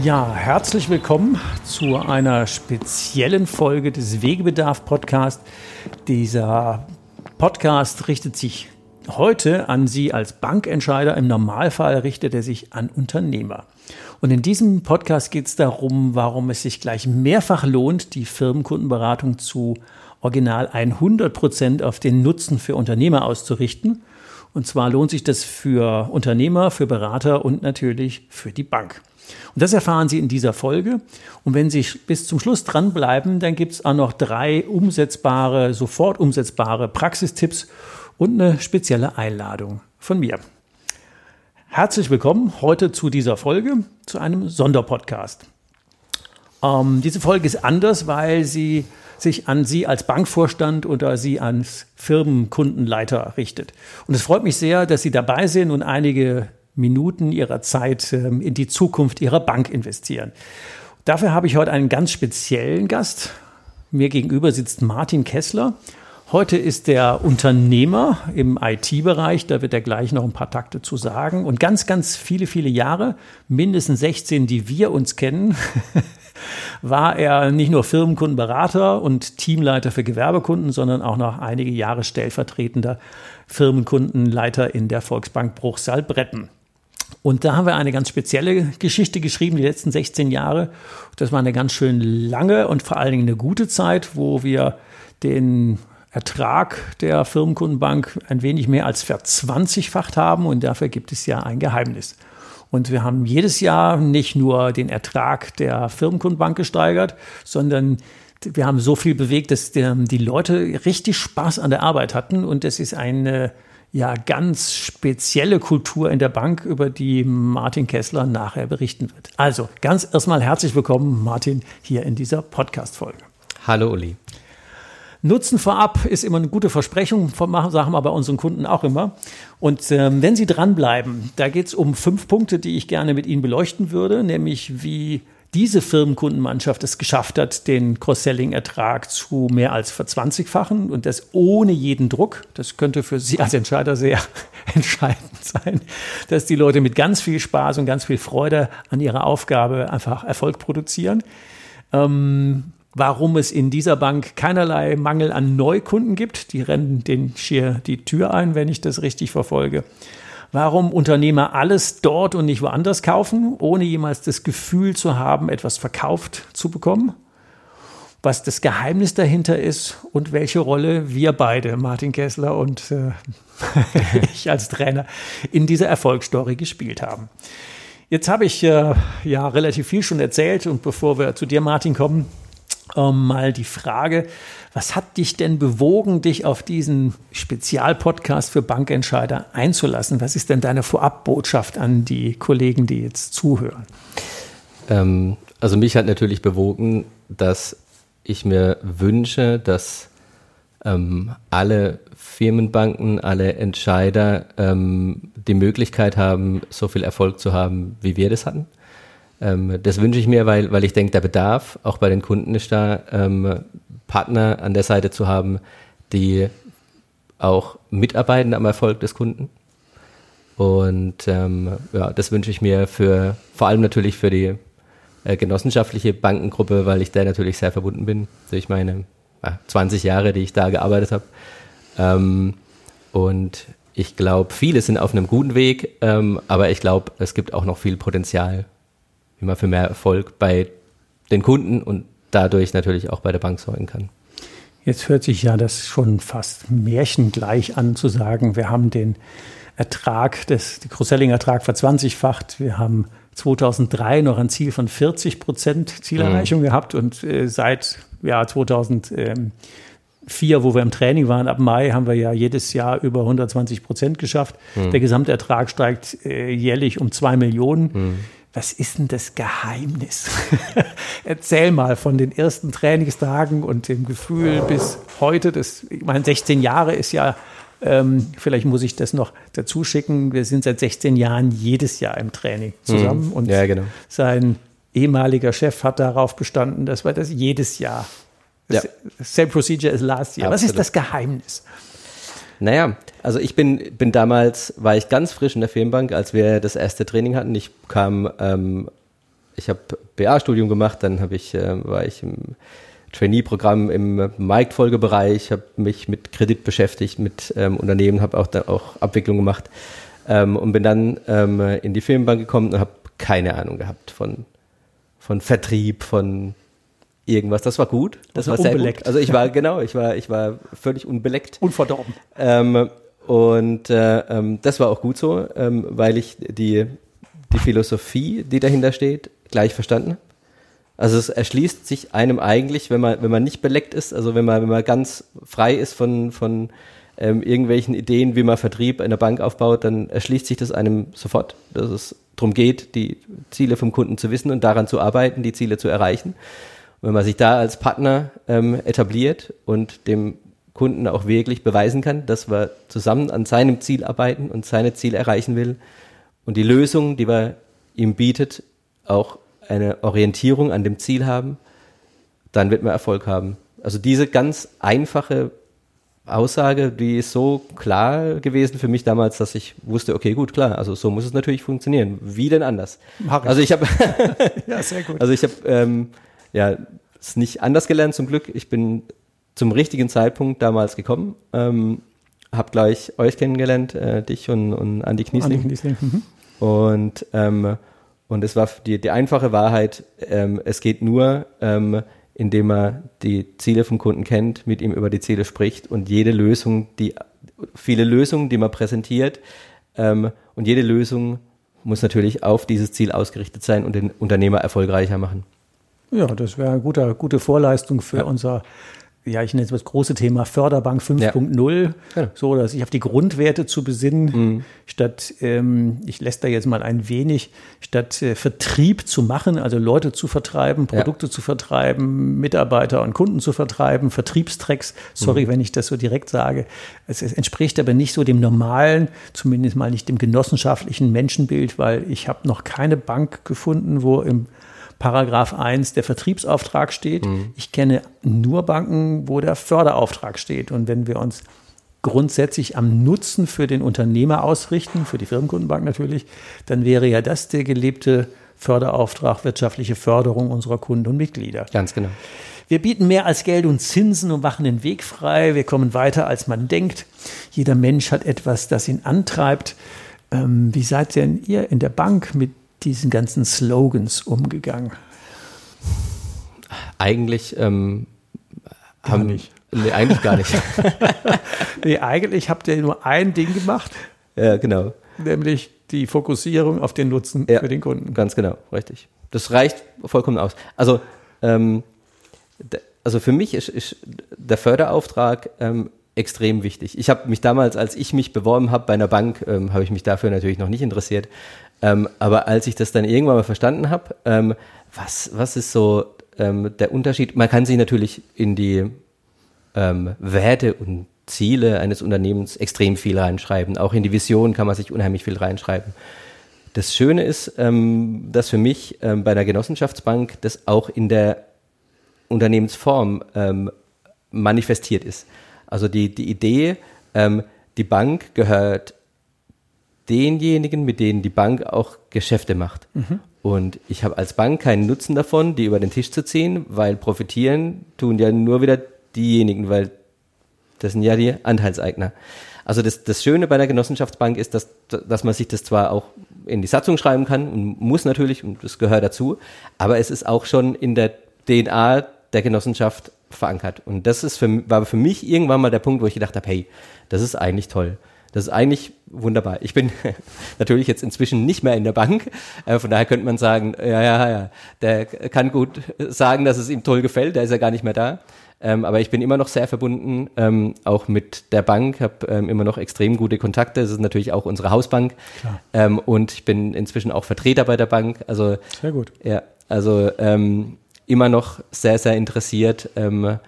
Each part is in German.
Ja, herzlich willkommen zu einer speziellen Folge des Wegebedarf Podcast. Dieser Podcast richtet sich heute an Sie als Bankentscheider. Im Normalfall richtet er sich an Unternehmer. Und in diesem Podcast geht es darum, warum es sich gleich mehrfach lohnt, die Firmenkundenberatung zu original 100 Prozent auf den Nutzen für Unternehmer auszurichten. Und zwar lohnt sich das für Unternehmer, für Berater und natürlich für die Bank. Und das erfahren Sie in dieser Folge. Und wenn Sie bis zum Schluss dranbleiben, dann gibt es auch noch drei umsetzbare, sofort umsetzbare Praxistipps und eine spezielle Einladung von mir. Herzlich willkommen heute zu dieser Folge, zu einem Sonderpodcast. Ähm, diese Folge ist anders, weil sie sich an Sie als Bankvorstand oder Sie als Firmenkundenleiter richtet. Und es freut mich sehr, dass Sie dabei sind und einige Minuten Ihrer Zeit ähm, in die Zukunft Ihrer Bank investieren. Dafür habe ich heute einen ganz speziellen Gast. Mir gegenüber sitzt Martin Kessler. Heute ist der Unternehmer im IT-Bereich, da wird er gleich noch ein paar Takte zu sagen. Und ganz, ganz viele, viele Jahre, mindestens 16, die wir uns kennen, war er nicht nur Firmenkundenberater und Teamleiter für Gewerbekunden, sondern auch noch einige Jahre stellvertretender Firmenkundenleiter in der Volksbank Bruchsal-Bretten. Und da haben wir eine ganz spezielle Geschichte geschrieben, die letzten 16 Jahre. Das war eine ganz schön lange und vor allen Dingen eine gute Zeit, wo wir den Ertrag der Firmenkundenbank ein wenig mehr als verzwanzigfacht haben und dafür gibt es ja ein Geheimnis. Und wir haben jedes Jahr nicht nur den Ertrag der Firmenkundenbank gesteigert, sondern wir haben so viel bewegt, dass die Leute richtig Spaß an der Arbeit hatten und das ist eine ja ganz spezielle Kultur in der Bank, über die Martin Kessler nachher berichten wird. Also ganz erstmal herzlich willkommen, Martin, hier in dieser Podcast-Folge. Hallo, Uli. Nutzen vorab ist immer eine gute Versprechung, sagen wir bei unseren Kunden auch immer. Und ähm, wenn Sie dranbleiben, da geht es um fünf Punkte, die ich gerne mit Ihnen beleuchten würde, nämlich wie diese Firmenkundenmannschaft es geschafft hat, den Cross-Selling-Ertrag zu mehr als verzwanzigfachen und das ohne jeden Druck. Das könnte für Sie als Entscheider sehr entscheidend sein, dass die Leute mit ganz viel Spaß und ganz viel Freude an ihrer Aufgabe einfach Erfolg produzieren. Ähm, warum es in dieser Bank keinerlei Mangel an Neukunden gibt. Die rennen den schier die Tür ein, wenn ich das richtig verfolge. Warum Unternehmer alles dort und nicht woanders kaufen, ohne jemals das Gefühl zu haben, etwas verkauft zu bekommen. Was das Geheimnis dahinter ist und welche Rolle wir beide, Martin Kessler und äh, ich als Trainer, in dieser Erfolgsstory gespielt haben. Jetzt habe ich äh, ja relativ viel schon erzählt und bevor wir zu dir, Martin, kommen, ähm, mal die Frage, was hat dich denn bewogen, dich auf diesen Spezialpodcast für Bankentscheider einzulassen? Was ist denn deine Vorabbotschaft an die Kollegen, die jetzt zuhören? Ähm, also mich hat natürlich bewogen, dass ich mir wünsche, dass ähm, alle Firmenbanken, alle Entscheider ähm, die Möglichkeit haben, so viel Erfolg zu haben, wie wir das hatten. Ähm, das wünsche ich mir, weil, weil ich denke, der Bedarf auch bei den Kunden ist da, ähm, Partner an der Seite zu haben, die auch mitarbeiten am Erfolg des Kunden. Und ähm, ja, das wünsche ich mir für vor allem natürlich für die äh, genossenschaftliche Bankengruppe, weil ich da natürlich sehr verbunden bin durch meine äh, 20 Jahre, die ich da gearbeitet habe. Ähm, und ich glaube, viele sind auf einem guten Weg, ähm, aber ich glaube, es gibt auch noch viel Potenzial man für mehr Erfolg bei den Kunden und dadurch natürlich auch bei der Bank sorgen kann. Jetzt hört sich ja das schon fast märchengleich an zu sagen, wir haben den Ertrag, des, den Cross-Selling-Ertrag verzwanzigfacht. Wir haben 2003 noch ein Ziel von 40 Prozent Zielerreichung mhm. gehabt und äh, seit ja, 2004, wo wir im Training waren, ab Mai haben wir ja jedes Jahr über 120 Prozent geschafft. Mhm. Der Gesamtertrag steigt äh, jährlich um zwei Millionen. Mhm. Was ist denn das Geheimnis? Erzähl mal von den ersten Trainingstagen und dem Gefühl bis heute. Das, ich meine, 16 Jahre ist ja ähm, vielleicht muss ich das noch dazu schicken. Wir sind seit 16 Jahren jedes Jahr im Training zusammen mhm. und ja, genau. sein ehemaliger Chef hat darauf bestanden, dass wir das jedes Jahr. Ja. Same procedure as last year. Absolut. Was ist das Geheimnis? Naja, also ich bin, bin damals, war ich ganz frisch in der Firmenbank, als wir das erste Training hatten. Ich kam, ähm, ich habe BA-Studium gemacht, dann habe ich, äh, war ich im Trainee-Programm im Marktfolgebereich, habe mich mit Kredit beschäftigt, mit ähm, Unternehmen, habe auch, da auch Abwicklung gemacht ähm, und bin dann ähm, in die Firmenbank gekommen und habe keine Ahnung gehabt von, von Vertrieb, von irgendwas. Das war gut. Das also war sehr gut. Also ich war, genau, ich war, ich war völlig unbeleckt. Unverdorben. Ähm, und äh, ähm, das war auch gut so, ähm, weil ich die, die Philosophie, die dahinter steht, gleich verstanden habe. Also es erschließt sich einem eigentlich, wenn man, wenn man nicht beleckt ist, also wenn man, wenn man ganz frei ist von, von ähm, irgendwelchen Ideen, wie man Vertrieb in der Bank aufbaut, dann erschließt sich das einem sofort, dass es darum geht, die Ziele vom Kunden zu wissen und daran zu arbeiten, die Ziele zu erreichen. Wenn man sich da als Partner ähm, etabliert und dem Kunden auch wirklich beweisen kann, dass wir zusammen an seinem Ziel arbeiten und seine Ziele erreichen will und die Lösung, die wir ihm bietet, auch eine Orientierung an dem Ziel haben, dann wird man Erfolg haben. Also diese ganz einfache Aussage, die ist so klar gewesen für mich damals, dass ich wusste, okay, gut, klar, also so muss es natürlich funktionieren. Wie denn anders? Mach ich. Also ich habe, ja, sehr gut. Also ich habe ähm, ja es nicht anders gelernt zum Glück. Ich bin zum richtigen Zeitpunkt damals gekommen, ähm, habe gleich euch kennengelernt, äh, dich und, und Andi Kniesling. Andi Kniesling. Mhm. Und ähm, und es war die, die einfache Wahrheit, ähm, es geht nur, ähm, indem man die Ziele vom Kunden kennt, mit ihm über die Ziele spricht und jede Lösung, die viele Lösungen, die man präsentiert, ähm, und jede Lösung muss natürlich auf dieses Ziel ausgerichtet sein und den Unternehmer erfolgreicher machen. Ja, das wäre eine gute, gute Vorleistung für ja. unser ja, ich nenne es das große Thema Förderbank 5.0, ja. ja. so dass sich auf die Grundwerte zu besinnen, mhm. statt, ähm, ich lässt da jetzt mal ein wenig, statt äh, Vertrieb zu machen, also Leute zu vertreiben, Produkte ja. zu vertreiben, Mitarbeiter und Kunden zu vertreiben, Vertriebstracks, sorry, mhm. wenn ich das so direkt sage. Es, es, entspricht aber nicht so dem normalen, zumindest mal nicht dem genossenschaftlichen Menschenbild, weil ich habe noch keine Bank gefunden, wo im Paragraph 1 der Vertriebsauftrag steht. Mhm. Ich kenne nur Banken, wo der Förderauftrag steht. Und wenn wir uns grundsätzlich am Nutzen für den Unternehmer ausrichten, für die Firmenkundenbank natürlich, dann wäre ja das der gelebte Förderauftrag, wirtschaftliche Förderung unserer Kunden und Mitglieder. Ganz genau. Wir bieten mehr als Geld und Zinsen und machen den Weg frei. Wir kommen weiter, als man denkt. Jeder Mensch hat etwas, das ihn antreibt. Ähm, wie seid denn ihr in der Bank mit diesen ganzen Slogans umgegangen? Eigentlich ähm, haben nicht. Nee, eigentlich gar nicht. nee, eigentlich habt ihr nur ein Ding gemacht. Ja, genau. Nämlich die Fokussierung auf den Nutzen ja, für den Kunden. Ganz genau, richtig. Das reicht vollkommen aus. Also, ähm, also für mich ist, ist der Förderauftrag ähm, extrem wichtig. Ich habe mich damals, als ich mich beworben habe bei einer Bank, ähm, habe ich mich dafür natürlich noch nicht interessiert. Ähm, aber als ich das dann irgendwann mal verstanden habe, ähm, was, was ist so ähm, der Unterschied? Man kann sich natürlich in die ähm, Werte und Ziele eines Unternehmens extrem viel reinschreiben. Auch in die Vision kann man sich unheimlich viel reinschreiben. Das Schöne ist, ähm, dass für mich ähm, bei einer Genossenschaftsbank das auch in der Unternehmensform manifestiert ist. Also die, die Idee, die Bank gehört denjenigen, mit denen die Bank auch Geschäfte macht. Mhm. Und ich habe als Bank keinen Nutzen davon, die über den Tisch zu ziehen, weil profitieren tun ja nur wieder diejenigen, weil das sind ja die Anteilseigner. Also das, das Schöne bei der Genossenschaftsbank ist, dass, dass man sich das zwar auch in die Satzung schreiben kann und muss natürlich, und das gehört dazu, aber es ist auch schon in der DNA der Genossenschaft verankert. Und das ist für, war für mich irgendwann mal der Punkt, wo ich gedacht habe, hey, das ist eigentlich toll. Das ist eigentlich wunderbar. Ich bin natürlich jetzt inzwischen nicht mehr in der Bank. Äh, von daher könnte man sagen, ja, ja, ja, der kann gut sagen, dass es ihm toll gefällt. Der ist ja gar nicht mehr da. Ähm, aber ich bin immer noch sehr verbunden, ähm, auch mit der Bank, habe ähm, immer noch extrem gute Kontakte. Das ist natürlich auch unsere Hausbank. Ähm, und ich bin inzwischen auch Vertreter bei der Bank. Also sehr gut. Ja, also immer noch sehr, sehr interessiert ähm,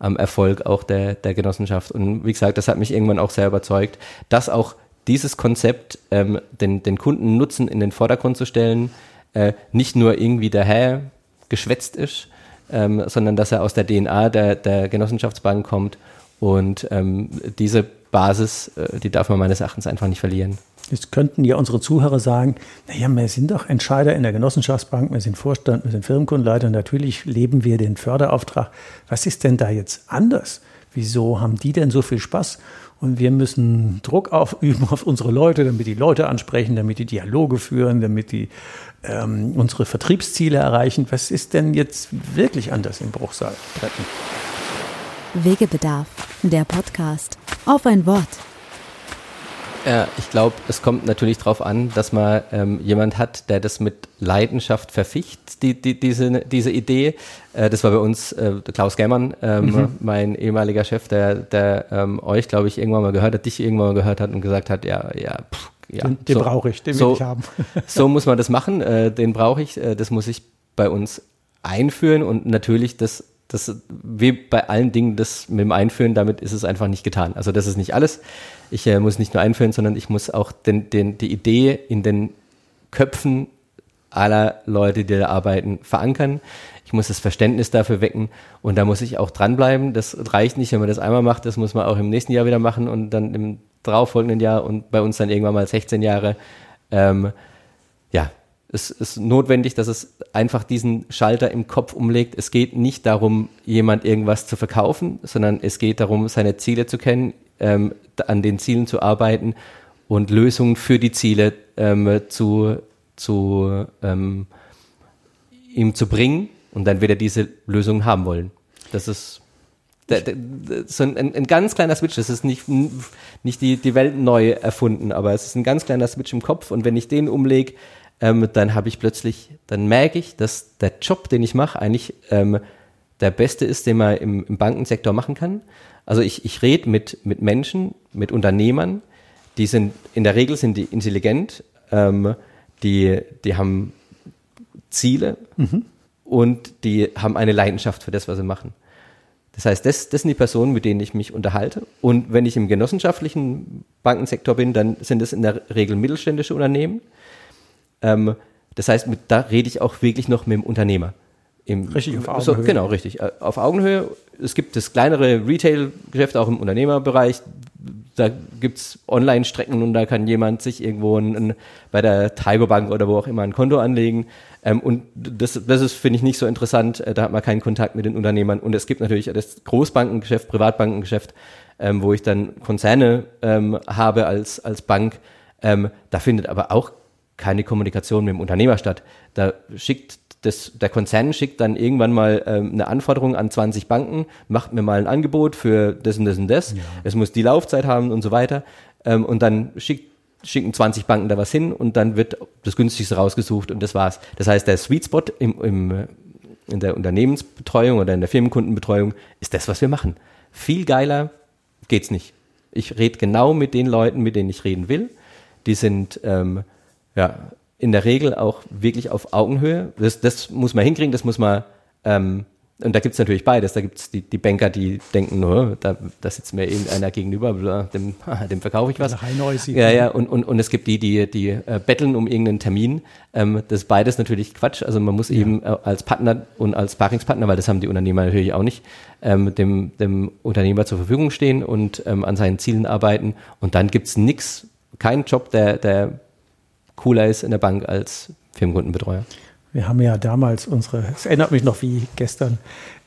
am Erfolg auch der, der Genossenschaft. Und wie gesagt, das hat mich irgendwann auch sehr überzeugt, dass auch dieses Konzept, ähm, den, den Kunden Nutzen in den Vordergrund zu stellen, äh, nicht nur irgendwie daher geschwätzt ist, ähm, sondern dass er aus der DNA der, der Genossenschaftsbank kommt. Und ähm, diese Basis, äh, die darf man meines Erachtens einfach nicht verlieren. Jetzt könnten ja unsere Zuhörer sagen, naja, wir sind doch Entscheider in der Genossenschaftsbank, wir sind Vorstand, wir sind Firmenkundenleiter, natürlich leben wir den Förderauftrag. Was ist denn da jetzt anders? Wieso haben die denn so viel Spaß? Und wir müssen Druck aufüben auf unsere Leute, damit die Leute ansprechen, damit die Dialoge führen, damit die ähm, unsere Vertriebsziele erreichen. Was ist denn jetzt wirklich anders im Bruchsal? Wegebedarf, der Podcast. Auf ein Wort. Ja, ich glaube, es kommt natürlich darauf an, dass man ähm, jemand hat, der das mit Leidenschaft verficht, die, die, diese, diese Idee. Äh, das war bei uns äh, Klaus Gämmern, ähm, mhm. mein ehemaliger Chef, der, der ähm, euch, glaube ich, irgendwann mal gehört hat, dich irgendwann mal gehört hat und gesagt hat, ja, ja, pff, ja. Den, den so, brauche ich, den so, will ich haben. so muss man das machen, äh, den brauche ich, äh, das muss ich bei uns einführen und natürlich das das, wie bei allen Dingen, das mit dem Einführen, damit ist es einfach nicht getan. Also das ist nicht alles. Ich äh, muss nicht nur einführen, sondern ich muss auch den, den, die Idee in den Köpfen aller Leute, die da arbeiten, verankern. Ich muss das Verständnis dafür wecken und da muss ich auch dranbleiben. Das reicht nicht, wenn man das einmal macht, das muss man auch im nächsten Jahr wieder machen und dann im darauffolgenden Jahr und bei uns dann irgendwann mal 16 Jahre. Ähm, ja, es ist notwendig, dass es einfach diesen Schalter im Kopf umlegt. Es geht nicht darum, jemand irgendwas zu verkaufen, sondern es geht darum, seine Ziele zu kennen, ähm, an den Zielen zu arbeiten und Lösungen für die Ziele ähm, zu, zu ähm, ihm zu bringen und dann wird er diese Lösungen haben wollen. Das ist so ein, ein, ganz kleiner Switch. Das ist nicht, nicht die, die Welt neu erfunden, aber es ist ein ganz kleiner Switch im Kopf und wenn ich den umlege, ähm, dann habe ich plötzlich, dann merke ich, dass der Job, den ich mache, eigentlich ähm, der beste ist, den man im, im Bankensektor machen kann. Also ich, ich rede mit, mit Menschen, mit Unternehmern, die sind, in der Regel sind die intelligent, ähm, die, die haben Ziele mhm. und die haben eine Leidenschaft für das, was sie machen. Das heißt, das, das sind die Personen, mit denen ich mich unterhalte. Und wenn ich im genossenschaftlichen Bankensektor bin, dann sind es in der Regel mittelständische Unternehmen, ähm, das heißt, mit, da rede ich auch wirklich noch mit dem Unternehmer. Im, richtig, auf Augenhöhe. So, genau, richtig. Äh, auf Augenhöhe. Es gibt das kleinere Retail-Geschäft auch im Unternehmerbereich. Da gibt es Online-Strecken und da kann jemand sich irgendwo ein, ein, bei der Tiger Bank oder wo auch immer ein Konto anlegen. Ähm, und das, das ist, finde ich, nicht so interessant. Äh, da hat man keinen Kontakt mit den Unternehmern. Und es gibt natürlich das Großbankengeschäft, Privatbankengeschäft, ähm, wo ich dann Konzerne ähm, habe als, als Bank. Ähm, da findet aber auch keine Kommunikation mit dem Unternehmer statt. Da schickt das, der Konzern schickt dann irgendwann mal ähm, eine Anforderung an 20 Banken, macht mir mal ein Angebot für das und das und das. Ja. Es muss die Laufzeit haben und so weiter. Ähm, und dann schickt, schicken 20 Banken da was hin und dann wird das günstigste rausgesucht und das war's. Das heißt, der Sweet Spot im, im, in der Unternehmensbetreuung oder in der Firmenkundenbetreuung ist das, was wir machen. Viel geiler geht's nicht. Ich rede genau mit den Leuten, mit denen ich reden will. Die sind ähm, ja, in der Regel auch wirklich auf Augenhöhe. Das, das muss man hinkriegen, das muss man, ähm, und da gibt es natürlich beides. Da gibt es die, die Banker, die denken, nur, da, da sitzt mir irgendeiner gegenüber, dem, dem verkaufe ich was. Ja, ja, und, und, und es gibt die, die, die äh, betteln um irgendeinen Termin. Ähm, das ist beides natürlich Quatsch. Also man muss ja. eben äh, als Partner und als Sparringspartner, weil das haben die Unternehmer natürlich auch nicht, ähm, dem, dem Unternehmer zur Verfügung stehen und ähm, an seinen Zielen arbeiten. Und dann gibt es nichts, keinen Job, der, der cooler ist in der Bank als Firmenkundenbetreuer. Wir haben ja damals unsere, es erinnert mich noch wie gestern,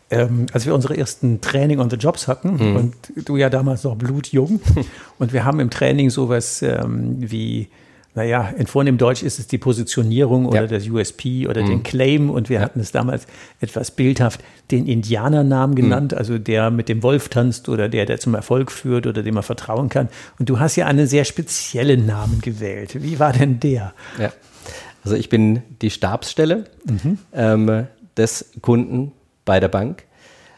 ähm, als wir unsere ersten Training on the Jobs hatten mhm. und du ja damals noch blutjung und wir haben im Training sowas ähm, wie naja, in vornehm Deutsch ist es die Positionierung oder Ja. das USP oder den Claim und wir hatten es damals etwas bildhaft den Indianernamen genannt, also der mit dem Wolf tanzt oder der, der zum Erfolg führt oder dem man vertrauen kann. Und du hast ja einen sehr speziellen Namen gewählt. Wie war denn der? Ja. Also ich bin die Stabsstelle ähm, des Kunden bei der Bank.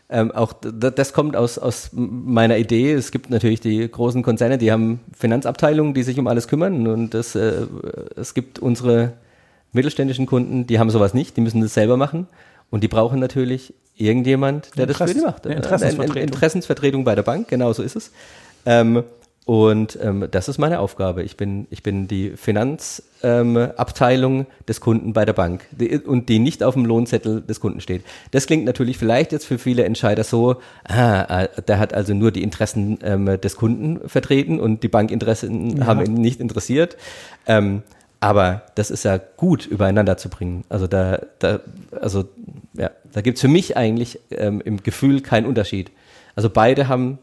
Ähm, auch das kommt aus, aus meiner Idee. Es gibt natürlich die großen Konzerne, die haben Finanzabteilungen, die sich um alles kümmern. Und das, äh, es gibt unsere mittelständischen Kunden, die haben sowas nicht, die müssen das selber machen. Und die brauchen natürlich irgendjemand, der das für die macht. eine Äh, Interessensvertretung. Interessensvertretung bei der Bank, genau so ist es. Ähm, und ähm, das ist meine Aufgabe. Ich bin, ich bin die Finanzabteilung ähm, des Kunden bei der Bank die, und die nicht auf dem Lohnzettel des Kunden steht. Das klingt natürlich vielleicht jetzt für viele Entscheider so, ah, äh, der hat also nur die Interessen ähm, des Kunden vertreten und die Bankinteressen haben ihn nicht interessiert. Ähm, aber das ist ja gut, übereinander zu bringen. Also da, da also ja, da gibt's für mich eigentlich ähm, im Gefühl keinen Unterschied. Also beide haben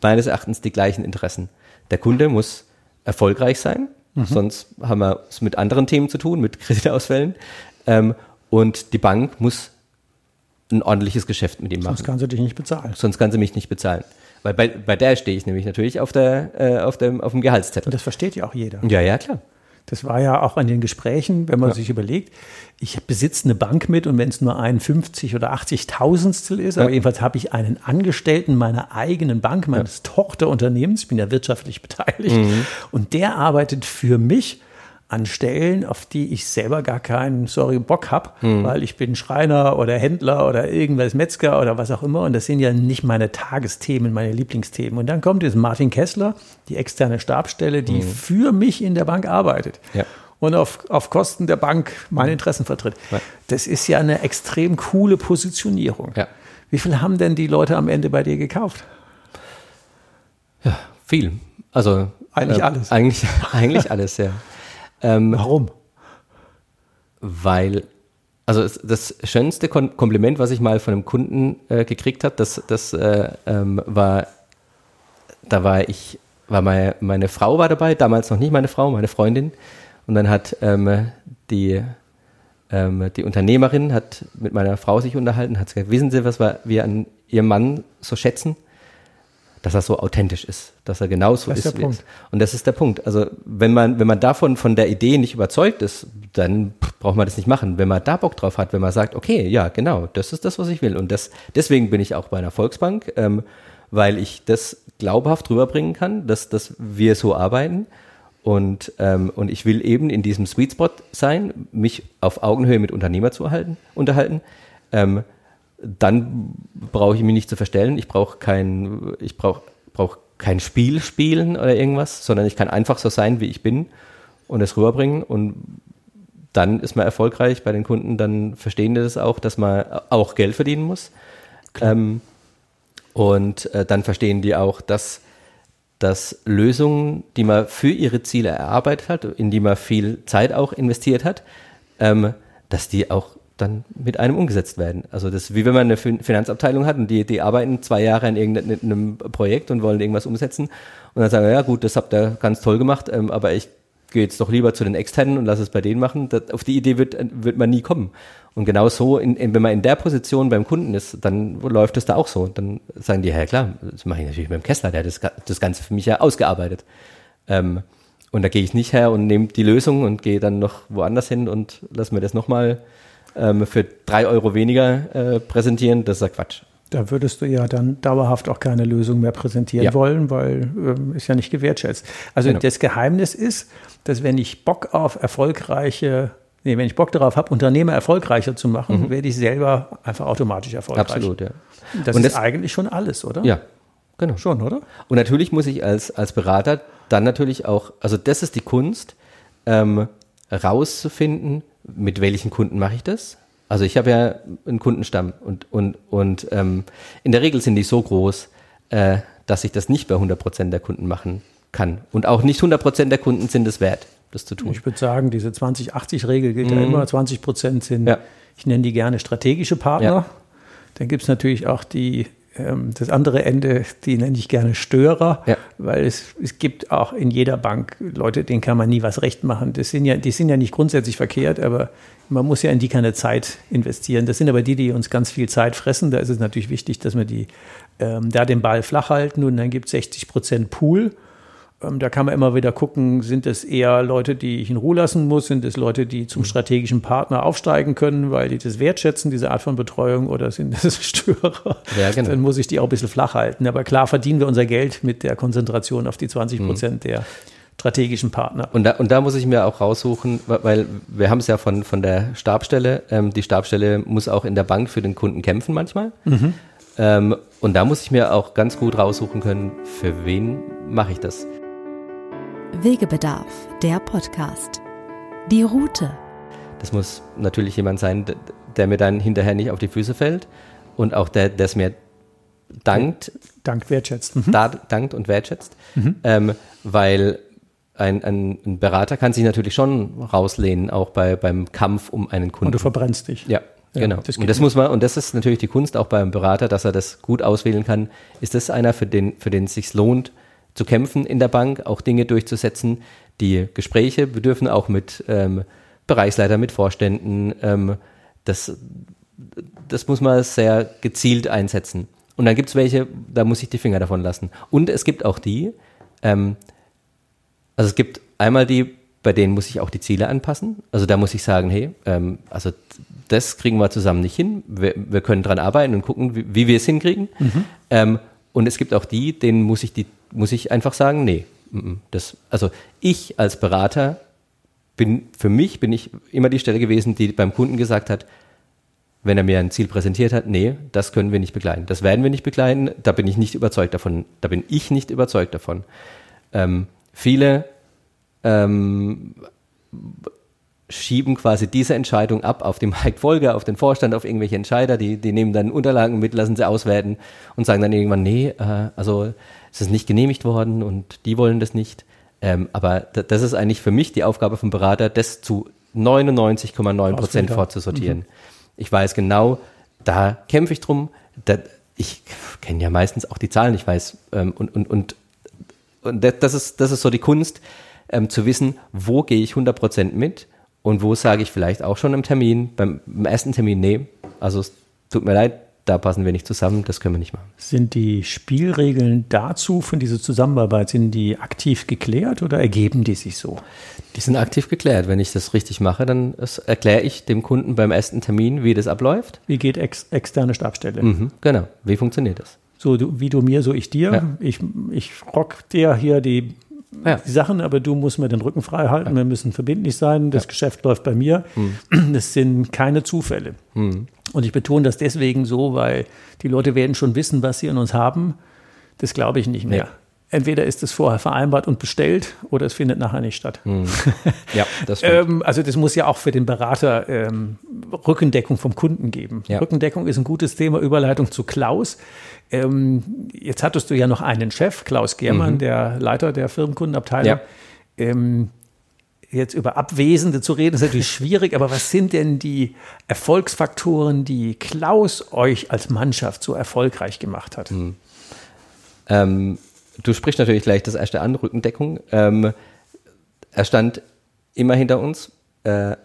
meines Erachtens die gleichen Interessen. Der Kunde muss erfolgreich sein, sonst haben wir es mit anderen Themen zu tun, mit Kreditausfällen. Ähm, und die Bank muss ein ordentliches Geschäft mit ihm machen. Sonst kannst du dich nicht bezahlen. Sonst kann sie mich nicht bezahlen. Weil bei, bei der stehe ich nämlich natürlich auf, der, äh, auf, dem, auf dem Gehaltszettel. Und das versteht ja auch jeder. Ja, ja, klar. Das war ja auch an den Gesprächen, wenn man sich überlegt, ich besitze eine Bank mit und wenn es nur ein 50 oder 80 Tausendstel ist, aber Ja. jedenfalls habe ich einen Angestellten meiner eigenen Bank, meines Tochterunternehmens, ich bin ja wirtschaftlich beteiligt. Mhm. und der arbeitet für mich an Stellen, auf die ich selber gar keinen, sorry, Bock habe, Mhm. weil ich bin Schreiner oder Händler oder irgendwas Metzger oder was auch immer und das sind ja nicht meine Tagesthemen, meine Lieblingsthemen. Und dann kommt jetzt Martin Kessler, die externe Stabsstelle, die für mich in der Bank arbeitet. Ja. Und auf, auf Kosten der Bank meine Interessen vertritt. Ja. Das ist ja eine extrem coole Positionierung. Ja. Wie viel haben denn die Leute am Ende bei dir gekauft? Viel. Also Eigentlich äh, alles. Eigentlich, eigentlich alles, ja. Ähm, Warum? weil, also es, das schönste Kon Kompliment, was ich mal von einem Kunden äh, gekriegt habe, das, das äh, ähm, war, da war ich, war meine, meine Frau war dabei, damals noch nicht meine Frau, meine Freundin. Und dann hat ähm, die, ähm, die Unternehmerin hat mit meiner Frau sich unterhalten, hat gesagt, wissen Sie, was wir an Ihrem Mann so schätzen? Dass er so authentisch ist, dass er genauso Das ist. ist wie Punkt. ist. Und das ist der Punkt. Also wenn man, wenn man davon von der Idee nicht überzeugt ist, dann braucht man das nicht machen. Wenn man da Bock drauf hat, wenn man sagt, okay, ja, genau, das ist das, was ich will. Und das, deswegen bin ich auch bei einer Volksbank, ähm, weil ich das glaubhaft rüberbringen kann, dass, dass wir so arbeiten. Und, ähm, und ich will eben in diesem Sweet Spot sein, mich auf Augenhöhe mit Unternehmer zu halten, unterhalten. Ähm, dann brauche ich mich nicht zu verstellen. Ich brauche kein, ich brauche brauch kein Spiel spielen oder irgendwas, sondern ich kann einfach so sein, wie ich bin und es rüberbringen und dann ist man erfolgreich bei den Kunden, dann verstehen die das auch, dass man auch Geld verdienen muss. Ähm, und äh, dann verstehen die auch, dass, dass Lösungen, die man für ihre Ziele erarbeitet hat, in die man viel Zeit auch investiert hat, ähm, dass die auch dann mit einem umgesetzt werden. Also das ist wie wenn man eine Fin- Finanzabteilung hat und die, die arbeiten zwei Jahre an irgendeinem Projekt und wollen irgendwas umsetzen und dann sagen, wir, ja gut, das habt ihr ganz toll gemacht, ähm, aber ich gehe jetzt doch lieber zu den Externen und lass es bei denen machen. Das, auf die Idee wird, wird man nie kommen. Und genau so, in, in, wenn man in der Position beim Kunden ist, dann läuft es da auch so. Dann sagen die, ja klar, das mache ich natürlich mit dem Kessler, der hat das, das Ganze für mich ja ausgearbeitet. Ähm, und da gehe ich nicht her und nehme die Lösung und gehe dann noch woanders hin und lass mir das nochmal ähm, für drei Euro weniger äh, präsentieren. Das ist ja Quatsch. Da würdest du ja dann dauerhaft auch keine Lösung mehr präsentieren Ja. wollen, weil ähm, ist ja nicht gewertschätzt. Also Genau. das Geheimnis ist, dass wenn ich Bock auf erfolgreiche, nee, wenn ich Bock darauf habe, Unternehmer erfolgreicher zu machen, werde ich selber einfach automatisch erfolgreich. Mhm. Absolut, ja. Das Und ist das- eigentlich schon alles, oder? Ja, genau. Schon, oder? Und natürlich muss ich als, als Berater dann natürlich auch, also das ist die Kunst, ähm, rauszufinden, mit welchen Kunden mache ich das. Also ich habe ja einen Kundenstamm und, und, und ähm, in der Regel sind die so groß, äh, dass ich das nicht bei 100% der Kunden machen kann. Und auch nicht 100% der Kunden sind es wert, das zu tun. Ich würde sagen, diese 20-80-Regel gilt ja immer. 20 Prozent sind, Mhm. Ja. ich nenne die gerne strategische Partner. Ja. Dann gibt es natürlich auch die das andere Ende, die nenne ich gerne Störer, Ja. weil es, es gibt auch in jeder Bank Leute, denen kann man nie was recht machen. Das sind ja, die sind ja nicht grundsätzlich verkehrt, aber man muss ja in die keine Zeit investieren. Das sind aber die, die uns ganz viel Zeit fressen. Da ist es natürlich wichtig, dass wir die ähm, da den Ball flach halten und dann gibt es 60 Prozent Pool. Ähm, da kann man immer wieder gucken, sind es eher Leute, die ich in Ruhe lassen muss, sind es Leute, die Mhm. zum strategischen Partner aufsteigen können, weil die das wertschätzen, diese Art von Betreuung, oder sind es Störer? Ja, genau. Dann muss ich die auch ein bisschen flach halten. Aber klar verdienen wir unser Geld mit der Konzentration auf die 20 Mhm. Prozent der strategischen Partner. Und da, und da muss ich mir auch raussuchen, weil wir haben es ja von, von der Stabstelle. Ähm, die Stabstelle muss auch in der Bank für den Kunden kämpfen manchmal. Ähm, und da muss ich mir auch ganz gut raussuchen können, für wen mache ich das. Wegebedarf, der Podcast. Die Route. Das muss natürlich jemand sein, der mir dann hinterher nicht auf die Füße fällt und auch der, der es mir dankt, Dank wertschätzt. Mhm. da, dankt und wertschätzt. Ähm, weil ein, ein, ein Berater kann sich natürlich schon rauslehnen, auch bei, beim Kampf um einen Kunden. Und du verbrennst dich. Ja, Ja, genau. das und das muss man, und das ist natürlich die Kunst auch beim Berater, dass er das gut auswählen kann. Ist das einer, für den, für den es sich lohnt, zu kämpfen in der Bank, auch Dinge durchzusetzen? Die Gespräche bedürfen auch mit ähm, Bereichsleiter, mit Vorständen. Ähm, das, das muss man sehr gezielt einsetzen. Und dann gibt es welche, da muss ich die Finger davon lassen. Und es gibt auch die, ähm, also es gibt einmal die, bei denen muss ich auch die Ziele anpassen. Also da muss ich sagen, hey, ähm, also das kriegen wir zusammen nicht hin. Wir, wir können dran arbeiten und gucken, wie, wie wir es hinkriegen. Ähm, und es gibt auch die, denen muss ich die, muss ich einfach sagen, nee, das, also ich als Berater bin, für mich bin ich immer die Stelle gewesen, die beim Kunden gesagt hat, wenn er mir ein Ziel präsentiert hat, nee, das können wir nicht begleiten. Das werden wir nicht begleiten, da bin ich nicht überzeugt davon. Da bin ich nicht überzeugt davon. Ähm, viele ähm, schieben quasi diese Entscheidung ab auf den Mike Folger, auf den Vorstand, auf irgendwelche Entscheider, die, die nehmen dann Unterlagen mit, lassen sie auswerten und sagen dann irgendwann, nee, äh, also es ist nicht genehmigt worden und die wollen das nicht. Ähm, aber da- das ist eigentlich für mich die Aufgabe vom Berater, das zu 99,9 Prozent fortzusortieren. Ich weiß genau, da kämpfe ich drum. Da, ich kenne ja meistens auch die Zahlen, ich weiß, ähm, und, und, und, und das- ist, das ist so die Kunst, ähm, zu wissen, wo gehe ich 100% mit und wo sage ich vielleicht auch schon im Termin, beim, beim ersten Termin, nee, also es tut mir leid, da passen wir nicht zusammen, das können wir nicht machen. Sind die Spielregeln dazu von dieser Zusammenarbeit, sind die aktiv geklärt oder ergeben die sich so? Die sind aktiv geklärt. Wenn ich das richtig mache, dann erkläre ich dem Kunden beim ersten Termin, wie das abläuft. Wie geht ex externe Stabstelle? Mhm, genau. Wie funktioniert das? So du, wie du mir, so ich dir. Ja. Ich, ich rock dir hier die, Ja. die Sachen, aber du musst mir den Rücken frei halten. Wir müssen verbindlich sein. Das Geschäft läuft bei mir. Hm. Das sind keine Zufälle. Und ich betone das deswegen so, weil die Leute werden schon wissen, was sie an uns haben. Das glaube ich nicht mehr. Entweder ist es vorher vereinbart und bestellt oder es findet nachher nicht statt. Ja, das. Ähm, also das muss ja auch für den Berater ähm, Rückendeckung vom Kunden geben. Ja. Rückendeckung ist ein gutes Thema, Überleitung zu Klaus. Ähm, jetzt hattest du ja noch einen Chef, Klaus Germann, der Leiter der Firmenkundenabteilung. Ja. Ähm, jetzt über Abwesende zu reden, ist natürlich schwierig, aber was sind denn die Erfolgsfaktoren, die Klaus euch als Mannschaft so erfolgreich gemacht hat? Ähm, du sprichst natürlich gleich das erste an, Rückendeckung. Ähm, er stand immer hinter uns. Äh,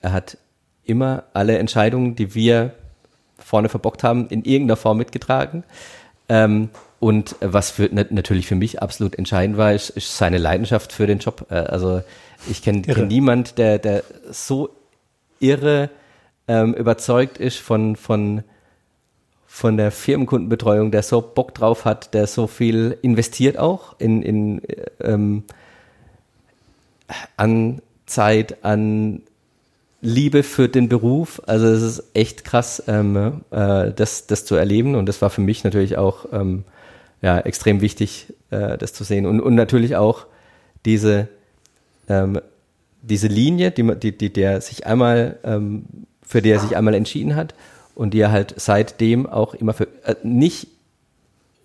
er hat immer alle Entscheidungen, die wir vorne verbockt haben, in irgendeiner Form mitgetragen. Ähm, und was für, na, natürlich für mich absolut entscheidend war, ist, ist seine Leidenschaft für den Job. Äh, also ich kenne kenn niemand, der, der so irre ähm, überzeugt ist von, von, von der Firmenkundenbetreuung, der so Bock drauf hat, der so viel investiert auch in, in äh, ähm, an Zeit, an Liebe für den Beruf. Also es ist echt krass, ähm, äh, das, das zu erleben. Und das war für mich natürlich auch ähm, ja, extrem wichtig, äh, das zu sehen. Und, und natürlich auch diese, ähm, diese Linie, die, die, die der sich einmal, ähm, für die er sich einmal entschieden hat und die er halt seitdem auch immer für, äh, nicht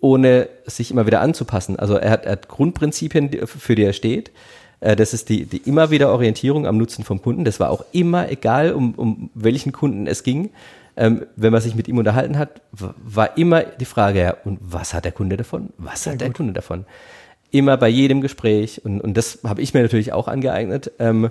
ohne sich immer wieder anzupassen. Also er hat, er hat Grundprinzipien, für die er steht. Äh, Das ist die, die immer wieder Orientierung am Nutzen vom Kunden. Das war auch immer egal, um, um welchen Kunden es ging. ähm, wenn man sich mit ihm unterhalten hat, war immer die Frage, ja, und was hat der Kunde davon? Was hat der. Kunde davon? Immer bei jedem Gespräch und, und das habe ich mir natürlich auch angeeignet ähm,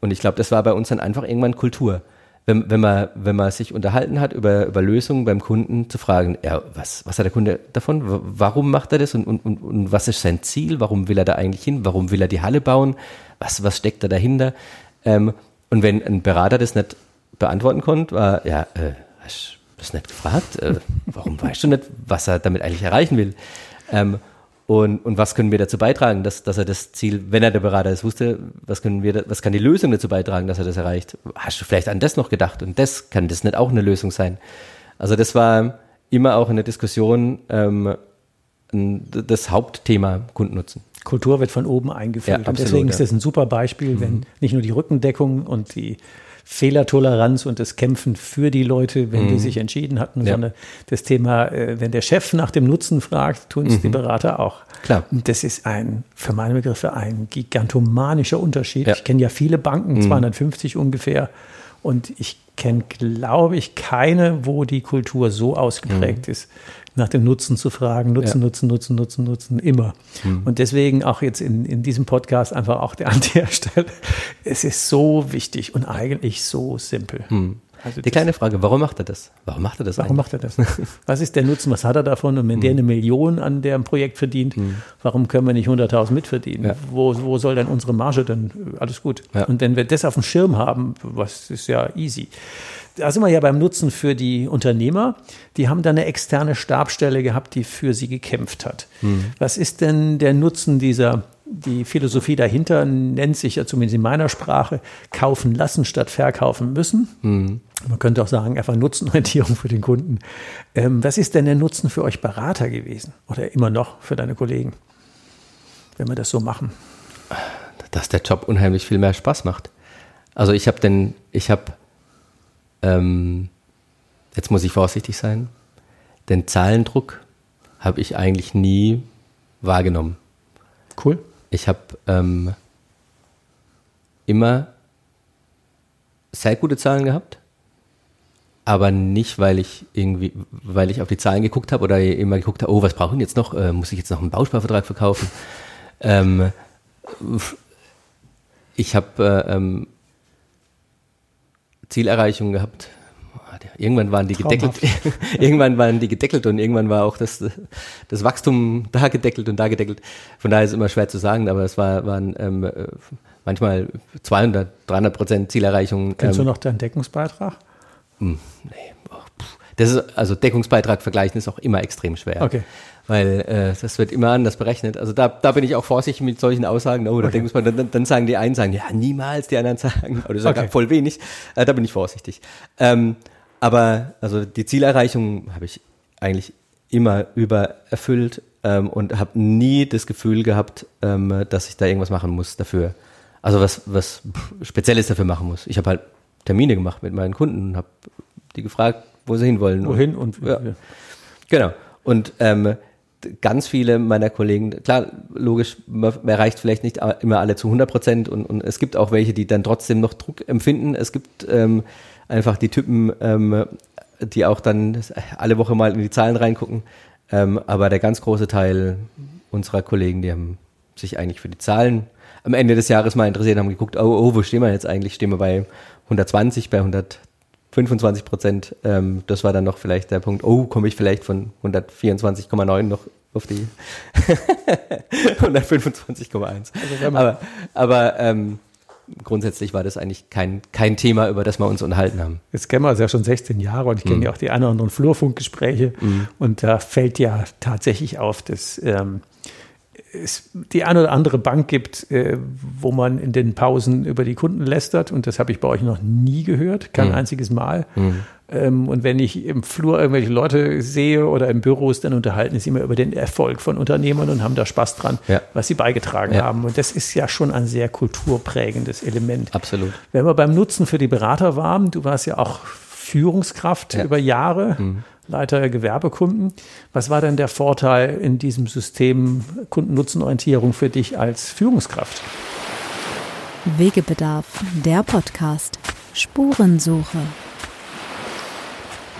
und ich glaube, das war bei uns dann einfach irgendwann Kultur wenn, wenn, man, wenn man sich unterhalten hat über, über Lösungen beim Kunden, zu fragen, ja, was, was hat der Kunde davon? Warum macht er das und, und, und, und was ist sein Ziel? Warum will er da eigentlich hin? Warum will er die Halle bauen? Was, was steckt da dahinter? Ähm, und wenn ein Berater das nicht beantworten konnte, war, ja, äh, hast du das nicht gefragt? Äh, warum weißt du nicht, was er damit eigentlich erreichen will? Ähm, und, und was können wir dazu beitragen, dass, dass er das Ziel, wenn er der Berater ist, wusste, was können wir, was kann die Lösung dazu beitragen, dass er das erreicht? Hast du vielleicht an das noch gedacht? Und das kann das nicht auch eine Lösung sein? Also das war immer auch in der Diskussion ähm, das Hauptthema Kundennutzen. Kultur wird von oben eingeführt. Ja, und deswegen ja. ist das ein super Beispiel, wenn mhm. nicht nur die Rückendeckung und die Fehlertoleranz und das Kämpfen für die Leute, wenn mhm. die sich entschieden hatten, ja. sondern das Thema, äh, wenn der Chef nach dem Nutzen fragt, tun es mhm. die Berater auch. Klar. Und das ist ein, für meine Begriffe, ein gigantomanischer Unterschied. Ja. Ich kenne ja viele Banken, mhm. 250 ungefähr. Und ich kenne, glaube ich, keine, wo die Kultur so ausgeprägt mhm. ist nach dem Nutzen zu fragen. Nutzen, ja. Nutzen, Nutzen, Nutzen, Nutzen, immer. Hm. Und deswegen auch jetzt in, in diesem Podcast einfach auch der an der Stelle. Es ist so wichtig und eigentlich so simpel. Hm. Also die kleine Frage, warum macht er das? Warum macht er das? Warum eigentlich? macht er das? Was ist der Nutzen? Was hat er davon? Und wenn hm. der eine Million an dem Projekt verdient, hm. warum können wir nicht 100.000 mitverdienen? Ja. Wo, wo soll denn unsere Marge denn? Alles gut. Ja. Und wenn wir das auf dem Schirm haben, was ist ja easy da sind wir ja beim Nutzen für die Unternehmer. Die haben da eine externe Stabstelle gehabt, die für sie gekämpft hat. Mhm. Was ist denn der Nutzen dieser, die Philosophie dahinter nennt sich ja zumindest in meiner Sprache, kaufen lassen statt verkaufen müssen. Mhm. Man könnte auch sagen, einfach Nutzenorientierung für den Kunden. Ähm, was ist denn der Nutzen für euch Berater gewesen? Oder immer noch für deine Kollegen, wenn wir das so machen? Dass der Job unheimlich viel mehr Spaß macht. Also ich habe den, ich habe ähm, jetzt muss ich vorsichtig sein, den Zahlendruck habe ich eigentlich nie wahrgenommen. Cool. Ich habe ähm, immer sehr gute Zahlen gehabt, aber nicht, weil ich irgendwie, weil ich auf die Zahlen geguckt habe oder immer geguckt habe, oh, was brauchen jetzt noch? Äh, muss ich jetzt noch einen Bausparvertrag verkaufen? Ähm, ich habe äh, ähm, Zielerreichung gehabt. Irgendwann waren die gedeckelt, irgendwann waren die gedeckelt und irgendwann war auch das, das Wachstum da gedeckelt und da gedeckelt. Von daher ist es immer schwer zu sagen, aber es war, waren ähm, manchmal 200, 300 Prozent Zielerreichung. Kennst ähm, du noch deinen Deckungsbeitrag? Mh, hm, nee, oh, das ist, also Deckungsbeitrag vergleichen ist auch immer extrem schwer. Okay weil äh, das wird immer anders berechnet. Also da, da bin ich auch vorsichtig mit solchen Aussagen. Oh, da okay. man, dann, dann sagen die einen, sagen, ja, niemals, die anderen sagen, oder sogar okay. voll wenig. Äh, da bin ich vorsichtig. Ähm, aber also die Zielerreichung habe ich eigentlich immer übererfüllt ähm, und habe nie das Gefühl gehabt, ähm, dass ich da irgendwas machen muss dafür. Also was, was Spezielles dafür machen muss. Ich habe halt Termine gemacht mit meinen Kunden und habe die gefragt, wo sie hinwollen. Wohin und, und ja. Genau. Und ähm, ganz viele meiner Kollegen, klar, logisch, man erreicht vielleicht nicht immer alle zu 100 Prozent und, und es gibt auch welche, die dann trotzdem noch Druck empfinden. Es gibt ähm, einfach die Typen, ähm, die auch dann alle Woche mal in die Zahlen reingucken. Ähm, aber der ganz große Teil unserer Kollegen, die haben sich eigentlich für die Zahlen am Ende des Jahres mal interessiert, haben geguckt, oh, oh, wo stehen wir jetzt eigentlich? Stehen wir bei 120, bei 100 25 Prozent. Ähm, das war dann noch vielleicht der Punkt, oh, komme ich vielleicht von 124,9 noch auf die 125,1. Also aber aber ähm, grundsätzlich war das eigentlich kein, kein Thema, über das wir uns unterhalten haben. Jetzt kennen wir es ja schon 16 Jahre und ich kenne mhm. ja auch die anderen Flurfunkgespräche mhm. und da fällt ja tatsächlich auf, dass ähm, es die eine oder andere Bank gibt, äh, wo man in den Pausen über die Kunden lästert und das habe ich bei euch noch nie gehört, kein mhm. einziges Mal. Ähm, und wenn ich im Flur irgendwelche Leute sehe oder im Büros, dann unterhalten sie immer über den Erfolg von Unternehmern und haben da Spaß dran, ja. was sie beigetragen ja. haben. Und das ist ja schon ein sehr kulturprägendes Element. Absolut. Wenn wir beim Nutzen für die Berater waren, du warst ja auch Führungskraft ja. über Jahre. Mhm. Leiter Gewerbekunden. Was war denn der Vorteil in diesem System Kundennutzenorientierung für dich als Führungskraft? Wegebedarf, der Podcast. Spurensuche.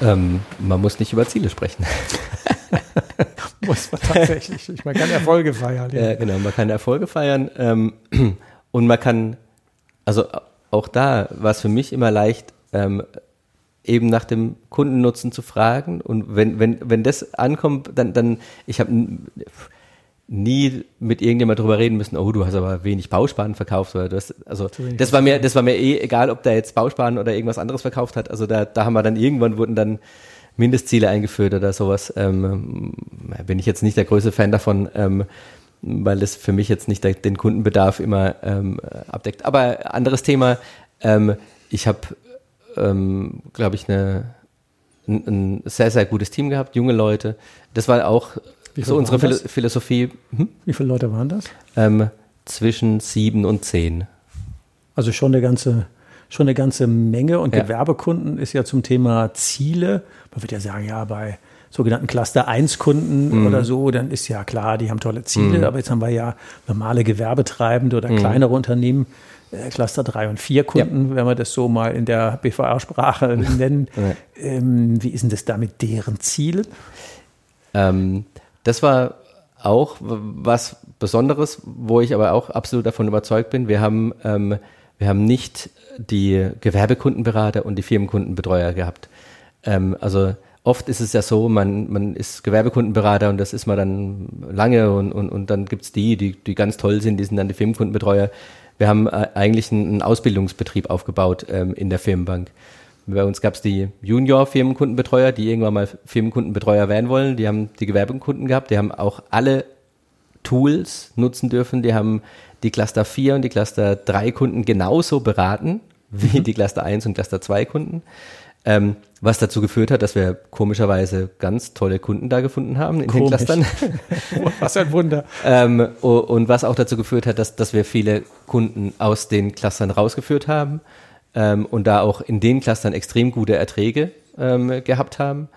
Ähm, man muss nicht über Ziele sprechen. muss man tatsächlich. Man kann Erfolge feiern. Ja, ja genau. Man kann Erfolge feiern ähm, und man kann, also auch da war es für mich immer leicht, ähm, eben nach dem Kundennutzen zu fragen. Und wenn, wenn, wenn das ankommt, dann, dann ich habe nie mit irgendjemand drüber reden müssen, oh, du hast aber wenig Bausparen verkauft oder das, also das war mir, das war mir eh egal, ob der jetzt Bausparen oder irgendwas anderes verkauft hat. Also da, da haben wir dann irgendwann wurden dann Mindestziele eingeführt oder sowas. Ähm, bin ich jetzt nicht der größte Fan davon, ähm, weil es für mich jetzt nicht der, den Kundenbedarf immer ähm, abdeckt. Aber anderes Thema. Ähm, ich habe, ähm, glaube ich, eine, ein, ein sehr, sehr gutes Team gehabt, junge Leute. Das war auch so unsere Philo Philosophie. Hm? Wie viele Leute waren das? Ähm, zwischen sieben und zehn. Also schon eine ganze, schon eine ganze Menge. Und ja. Gewerbekunden ist ja zum Thema Ziele. Man wird ja sagen, ja, bei sogenannten Cluster 1 Kunden mhm. oder so, dann ist ja klar, die haben tolle Ziele. Mhm. Aber jetzt haben wir ja normale Gewerbetreibende oder mhm. kleinere Unternehmen. Äh, Cluster 3 und 4 Kunden, ja. wenn wir das so mal in der BVR-Sprache nennen. Ja. Ähm, wie ist denn das da mit deren Zielen? Ähm, das war auch was Besonderes, wo ich aber auch absolut davon überzeugt bin. Wir haben, ähm, wir haben nicht die Gewerbekundenberater und die Firmenkundenbetreuer gehabt. Ähm, also oft ist es ja so, man, man ist Gewerbekundenberater und das ist man dann lange und, und, und dann gibt's die, die, die ganz toll sind, die sind dann die Firmenkundenbetreuer. Wir haben äh, eigentlich einen Ausbildungsbetrieb aufgebaut ähm, in der Firmenbank. Bei uns gab es die Junior-Firmenkundenbetreuer, die irgendwann mal Firmenkundenbetreuer werden wollen. Die haben die Gewerbekunden gehabt. Die haben auch alle Tools nutzen dürfen. Die haben die Cluster 4 und die Cluster 3 Kunden genauso beraten wie mhm. die Cluster 1 und Cluster 2 Kunden. Ähm, was dazu geführt hat, dass wir komischerweise ganz tolle Kunden da gefunden haben in Komisch. den Clustern. was ein Wunder. ähm, und was auch dazu geführt hat, dass, dass wir viele Kunden aus den Clustern rausgeführt haben ähm, und da auch in den Clustern extrem gute Erträge ähm, gehabt haben.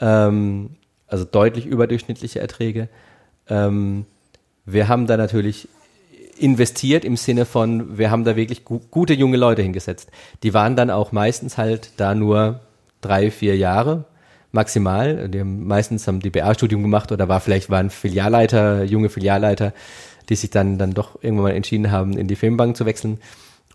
Ähm, also deutlich überdurchschnittliche Erträge. Ähm, wir haben da natürlich investiert im Sinne von, wir haben da wirklich gu gute junge Leute hingesetzt. Die waren dann auch meistens halt da nur drei, vier Jahre maximal. Die haben meistens haben die BA-Studium gemacht oder war vielleicht waren Filialleiter, junge Filialleiter, die sich dann dann doch irgendwann mal entschieden haben, in die Filmbank zu wechseln.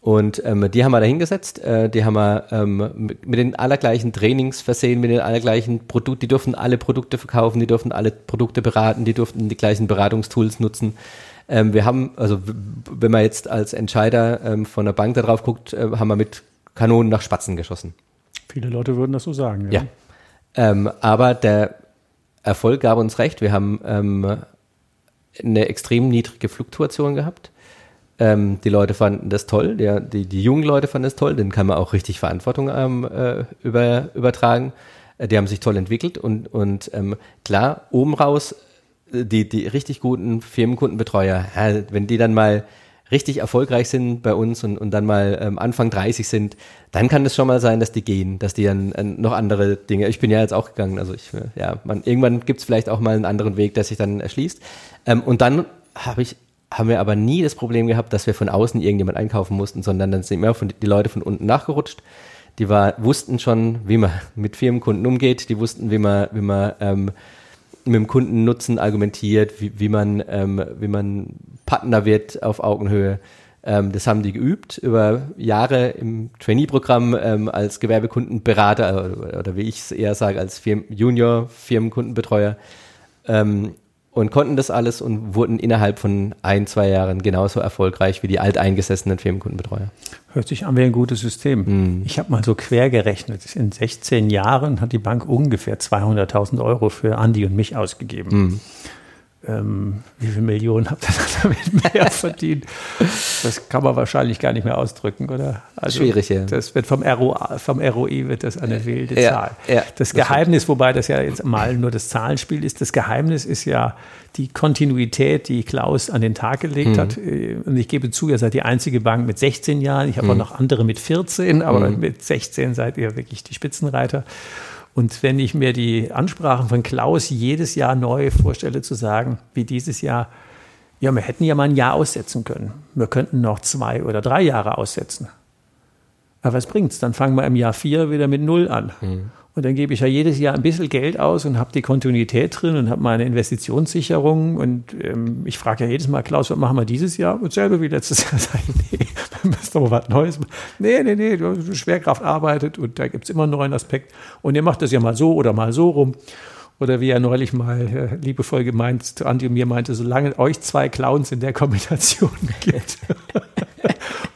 Und ähm, die haben wir da hingesetzt, äh, die haben wir ähm, mit, mit den allergleichen Trainings versehen, mit den allergleichen Produkten, die durften alle Produkte verkaufen, die durften alle Produkte beraten, die durften die gleichen Beratungstools nutzen. Ähm, wir haben, also wenn man jetzt als Entscheider ähm, von der Bank da drauf guckt, äh, haben wir mit Kanonen nach Spatzen geschossen. Viele Leute würden das so sagen, ja. ja. Ähm, aber der Erfolg gab uns recht. Wir haben ähm, eine extrem niedrige Fluktuation gehabt. Ähm, die Leute fanden das toll, der, die, die jungen Leute fanden das toll, denen kann man auch richtig Verantwortung ähm, äh, über, übertragen. Äh, die haben sich toll entwickelt und, und ähm, klar, oben raus, äh, die, die richtig guten Firmenkundenbetreuer, ja, wenn die dann mal richtig erfolgreich sind bei uns und, und dann mal ähm, Anfang 30 sind, dann kann es schon mal sein, dass die gehen, dass die dann äh, noch andere Dinge, ich bin ja jetzt auch gegangen, also ich, ja, man, irgendwann gibt es vielleicht auch mal einen anderen Weg, der sich dann erschließt. Ähm, und dann habe ich haben wir aber nie das Problem gehabt, dass wir von außen irgendjemand einkaufen mussten, sondern dann sind immer von, die Leute von unten nachgerutscht. Die war, wussten schon, wie man mit Firmenkunden umgeht, die wussten, wie man, wie man ähm, mit dem Kundennutzen argumentiert, wie, wie, man, ähm, wie man Partner wird auf Augenhöhe. Ähm, das haben die geübt über Jahre im Trainee-Programm ähm, als Gewerbekundenberater oder, oder wie ich es eher sage, als Firmen Junior-Firmenkundenbetreuer. Ähm, und konnten das alles und wurden innerhalb von ein, zwei Jahren genauso erfolgreich wie die alteingesessenen Firmenkundenbetreuer. Hört sich an wie ein gutes System. Mm. Ich habe mal so quer gerechnet. In 16 Jahren hat die Bank ungefähr 200.000 Euro für Andi und mich ausgegeben. Mm ähm, wie viele Millionen habt ihr damit mehr verdient? Das kann man wahrscheinlich gar nicht mehr ausdrücken, oder? Also Schwierig, ja. Das wird vom, RO, vom ROI wird das eine wilde ja, Zahl. Ja, das, das Geheimnis, stimmt. wobei das ja jetzt mal nur das Zahlenspiel ist, das Geheimnis ist ja die Kontinuität, die Klaus an den Tag gelegt mhm. hat. Und ich gebe zu, ihr seid die einzige Bank mit 16 Jahren. Ich habe mhm. auch noch andere mit 14, aber mhm. mit 16 seid ihr wirklich die Spitzenreiter. Und wenn ich mir die Ansprachen von Klaus jedes Jahr neu vorstelle, zu sagen, wie dieses Jahr, ja, wir hätten ja mal ein Jahr aussetzen können. Wir könnten noch zwei oder drei Jahre aussetzen. Aber was bringt's? Dann fangen wir im Jahr vier wieder mit Null an. Mhm. Und dann gebe ich ja jedes Jahr ein bisschen Geld aus und habe die Kontinuität drin und habe meine Investitionssicherung. Und ähm, ich frage ja jedes Mal, Klaus, was machen wir dieses Jahr? Und selber wie letztes Jahr. Sag ich, nee, wir müssen doch was Neues machen. Nee, nee, nee, Schwerkraft arbeitet und da gibt es immer einen neuen Aspekt. Und ihr macht das ja mal so oder mal so rum. Oder wie er neulich mal äh, liebevoll gemeint zu Andi und mir meinte, solange euch zwei Clowns in der Kombination gibt,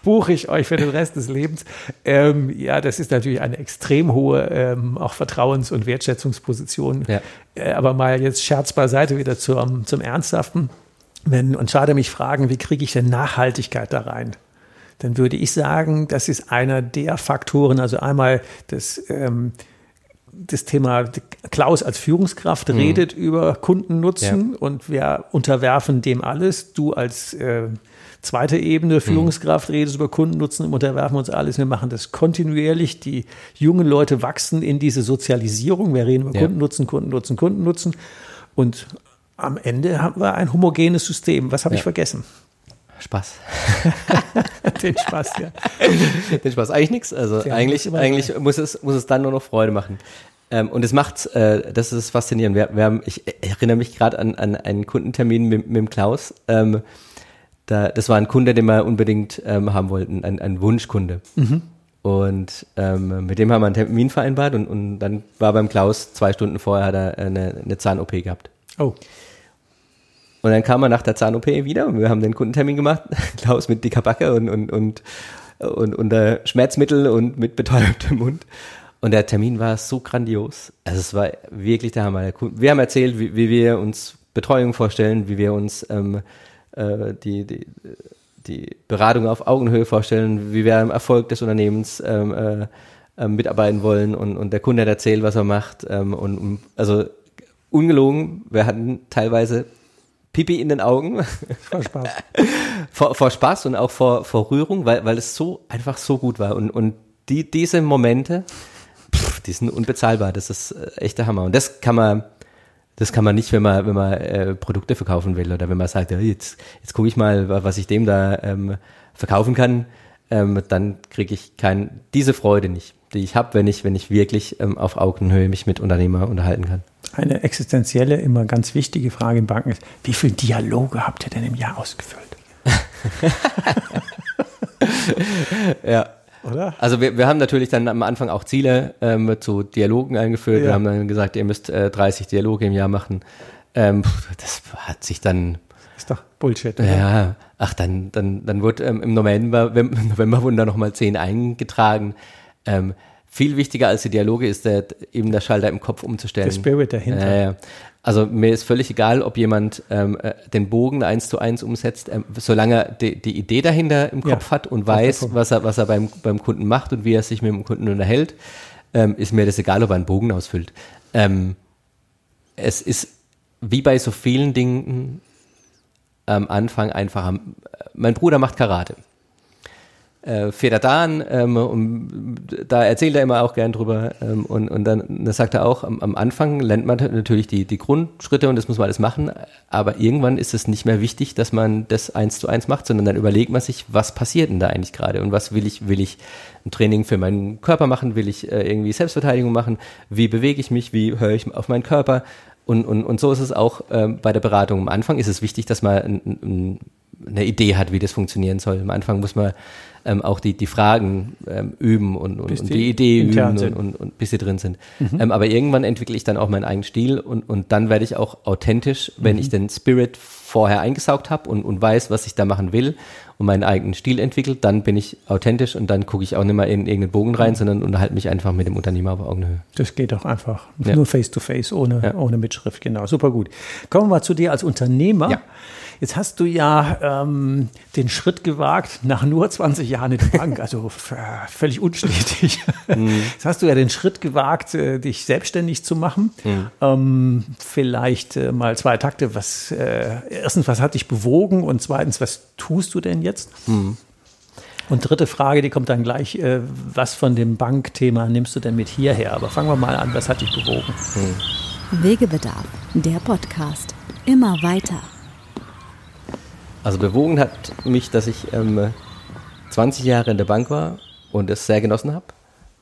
buche ich euch für den Rest des Lebens. Ähm, ja, das ist natürlich eine extrem hohe ähm, auch Vertrauens- und Wertschätzungsposition. Ja. Äh, aber mal jetzt Scherz beiseite wieder zum, zum Ernsthaften. Wenn und schade mich fragen, wie kriege ich denn Nachhaltigkeit da rein? Dann würde ich sagen, das ist einer der Faktoren, also einmal das ähm, das Thema Klaus als Führungskraft mhm. redet über Kundennutzen ja. und wir unterwerfen dem alles. Du als äh, zweite Ebene Führungskraft mhm. redest über Kundennutzen und unterwerfen uns alles. Wir machen das kontinuierlich. Die jungen Leute wachsen in diese Sozialisierung. Wir reden über ja. Kundennutzen, Kundennutzen, Kundennutzen. Und am Ende haben wir ein homogenes System. Was habe ja. ich vergessen? Spaß. Den Spaß, ja. Den Spaß. Eigentlich nichts. Also ja, eigentlich, eigentlich muss es, muss es dann nur noch Freude machen. Ähm, und es macht, äh, das ist faszinierend. Wir, wir haben, ich erinnere mich gerade an, an einen Kundentermin mit, mit dem Klaus. Ähm, da, das war ein Kunde, den wir unbedingt ähm, haben wollten, ein, ein Wunschkunde. Mhm. Und ähm, mit dem haben wir einen Termin vereinbart und, und dann war beim Klaus zwei Stunden vorher hat er eine, eine Zahn-OP gehabt. Oh. Und dann kam er nach der Zahn-OP wieder und wir haben den Kundentermin gemacht. Klaus mit dicker Backe und, und, und, und unter Schmerzmittel und mit betäubtem Mund. Und der Termin war so grandios. Also es war wirklich der Hammer. Wir haben erzählt, wie, wie wir uns Betreuung vorstellen, wie wir uns ähm, äh, die, die, die Beratung auf Augenhöhe vorstellen, wie wir am Erfolg des Unternehmens ähm, äh, äh, mitarbeiten wollen und, und der Kunde hat erzählt, was er macht. Ähm, und also ungelogen, wir hatten teilweise Pipi in den Augen. Vor Spaß. vor, vor Spaß und auch vor, vor Rührung, weil, weil es so einfach so gut war. Und, und die, diese Momente, pff, die sind unbezahlbar. Das ist äh, echt der Hammer. Und das kann man, das kann man nicht, wenn man, wenn man äh, Produkte verkaufen will oder wenn man sagt, ja, jetzt, jetzt gucke ich mal, was ich dem da ähm, verkaufen kann, ähm, dann kriege ich kein, diese Freude nicht, die ich habe, wenn ich, wenn ich wirklich ähm, auf Augenhöhe mich mit Unternehmer unterhalten kann eine existenzielle, immer ganz wichtige Frage in Banken ist, wie viele Dialoge habt ihr denn im Jahr ausgefüllt? ja. Oder? Also wir, wir haben natürlich dann am Anfang auch Ziele ähm, zu Dialogen eingeführt. Ja. Wir haben dann gesagt, ihr müsst äh, 30 Dialoge im Jahr machen. Ähm, das hat sich dann. Ist doch Bullshit. Oder? Ja, ach, dann, dann, dann wurde ähm, im November, im November wurden da nochmal 10 eingetragen. Ähm, viel wichtiger als die Dialoge ist der, eben der Schalter im Kopf umzustellen. Der Spirit dahinter. Äh, also mir ist völlig egal, ob jemand ähm, äh, den Bogen eins zu eins umsetzt, ähm, solange er die, die, Idee dahinter im Kopf ja, hat und weiß, was er, was er beim, beim Kunden macht und wie er sich mit dem Kunden unterhält, ähm, ist mir das egal, ob er einen Bogen ausfüllt. Ähm, es ist wie bei so vielen Dingen am Anfang einfach, mein Bruder macht Karate äh, Federdan ähm, und da erzählt er immer auch gern drüber ähm, und, und dann das sagt er auch, am, am Anfang lernt man natürlich die, die Grundschritte und das muss man alles machen, aber irgendwann ist es nicht mehr wichtig, dass man das eins zu eins macht, sondern dann überlegt man sich, was passiert denn da eigentlich gerade und was will ich, will ich ein Training für meinen Körper machen, will ich äh, irgendwie Selbstverteidigung machen, wie bewege ich mich, wie höre ich auf meinen Körper und, und, und so ist es auch ähm, bei der Beratung. Am Anfang ist es wichtig, dass man ein, ein, eine Idee hat, wie das funktionieren soll. Am Anfang muss man ähm, auch die, die Fragen ähm, üben und, und, und die, die, Idee üben und, und, und, bis sie drin sind. Mhm. Ähm, aber irgendwann entwickle ich dann auch meinen eigenen Stil und, und dann werde ich auch authentisch, wenn mhm. ich den Spirit vorher eingesaugt habe und, und weiß, was ich da machen will und meinen eigenen Stil entwickelt, dann bin ich authentisch und dann gucke ich auch nicht mehr in irgendeinen Bogen rein, mhm. sondern unterhalte mich einfach mit dem Unternehmer auf Augenhöhe. Das geht auch einfach. Ja. Nur face to face, ohne, ja. ohne Mitschrift, genau. Super gut. Kommen wir mal zu dir als Unternehmer. Ja. Jetzt hast du ja ähm, den Schritt gewagt, nach nur 20 Jahren in der Bank, also völlig unstetig. Mhm. Jetzt hast du ja den Schritt gewagt, äh, dich selbstständig zu machen. Mhm. Ähm, vielleicht äh, mal zwei Takte. Was, äh, erstens, was hat dich bewogen? Und zweitens, was tust du denn jetzt? Mhm. Und dritte Frage, die kommt dann gleich, äh, was von dem Bankthema nimmst du denn mit hierher? Aber fangen wir mal an, was hat dich bewogen? Mhm. Wegebedarf, der Podcast. Immer weiter. Also bewogen hat mich, dass ich ähm, 20 Jahre in der Bank war und es sehr genossen habe.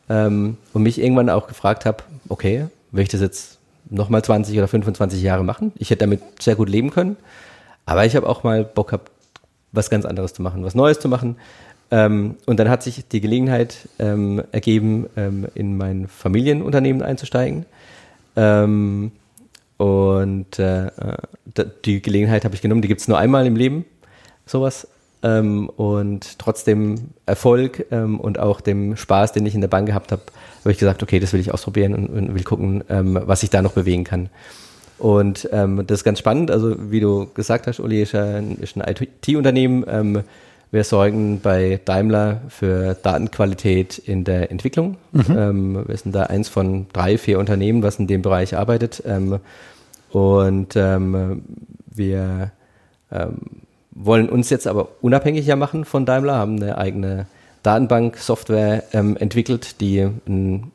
ähm, und mich irgendwann auch gefragt habe, okay, will ich das jetzt nochmal 20 oder 25 Jahre machen? Ich hätte damit sehr gut leben können, aber ich habe auch mal Bock gehabt, was ganz anderes zu machen, was Neues zu machen. Ähm, und dann hat sich die Gelegenheit ähm, ergeben, ähm, in mein Familienunternehmen einzusteigen. Ähm, und äh, die Gelegenheit habe ich genommen, die gibt es nur einmal im Leben, sowas. Ähm, und trotzdem Erfolg ähm, und auch dem Spaß, den ich in der Bank gehabt habe, habe ich gesagt, okay, das will ich ausprobieren und, und will gucken, ähm, was ich da noch bewegen kann. Und ähm, das ist ganz spannend. Also wie du gesagt hast, Uli ist ein, ist ein IT-Unternehmen. Ähm, wir sorgen bei Daimler für Datenqualität in der Entwicklung. Mhm. Ähm, wir sind da eins von drei, vier Unternehmen, was in dem Bereich arbeitet. Ähm, und ähm, wir ähm, wollen uns jetzt aber unabhängiger machen von Daimler, haben eine eigene Datenbank-Software ähm, entwickelt, die ein,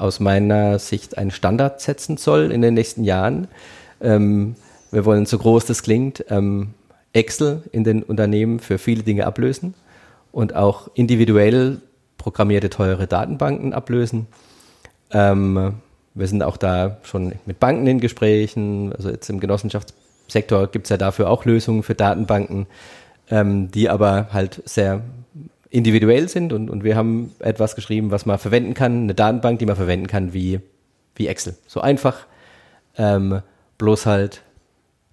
aus meiner Sicht einen Standard setzen soll in den nächsten Jahren. Ähm, wir wollen, so groß das klingt, ähm, Excel in den Unternehmen für viele Dinge ablösen und auch individuell programmierte teure Datenbanken ablösen. Ähm, wir sind auch da schon mit Banken in Gesprächen. Also jetzt im Genossenschaftssektor gibt es ja dafür auch Lösungen für Datenbanken, ähm, die aber halt sehr individuell sind. Und, und wir haben etwas geschrieben, was man verwenden kann, eine Datenbank, die man verwenden kann wie, wie Excel. So einfach, ähm, bloß halt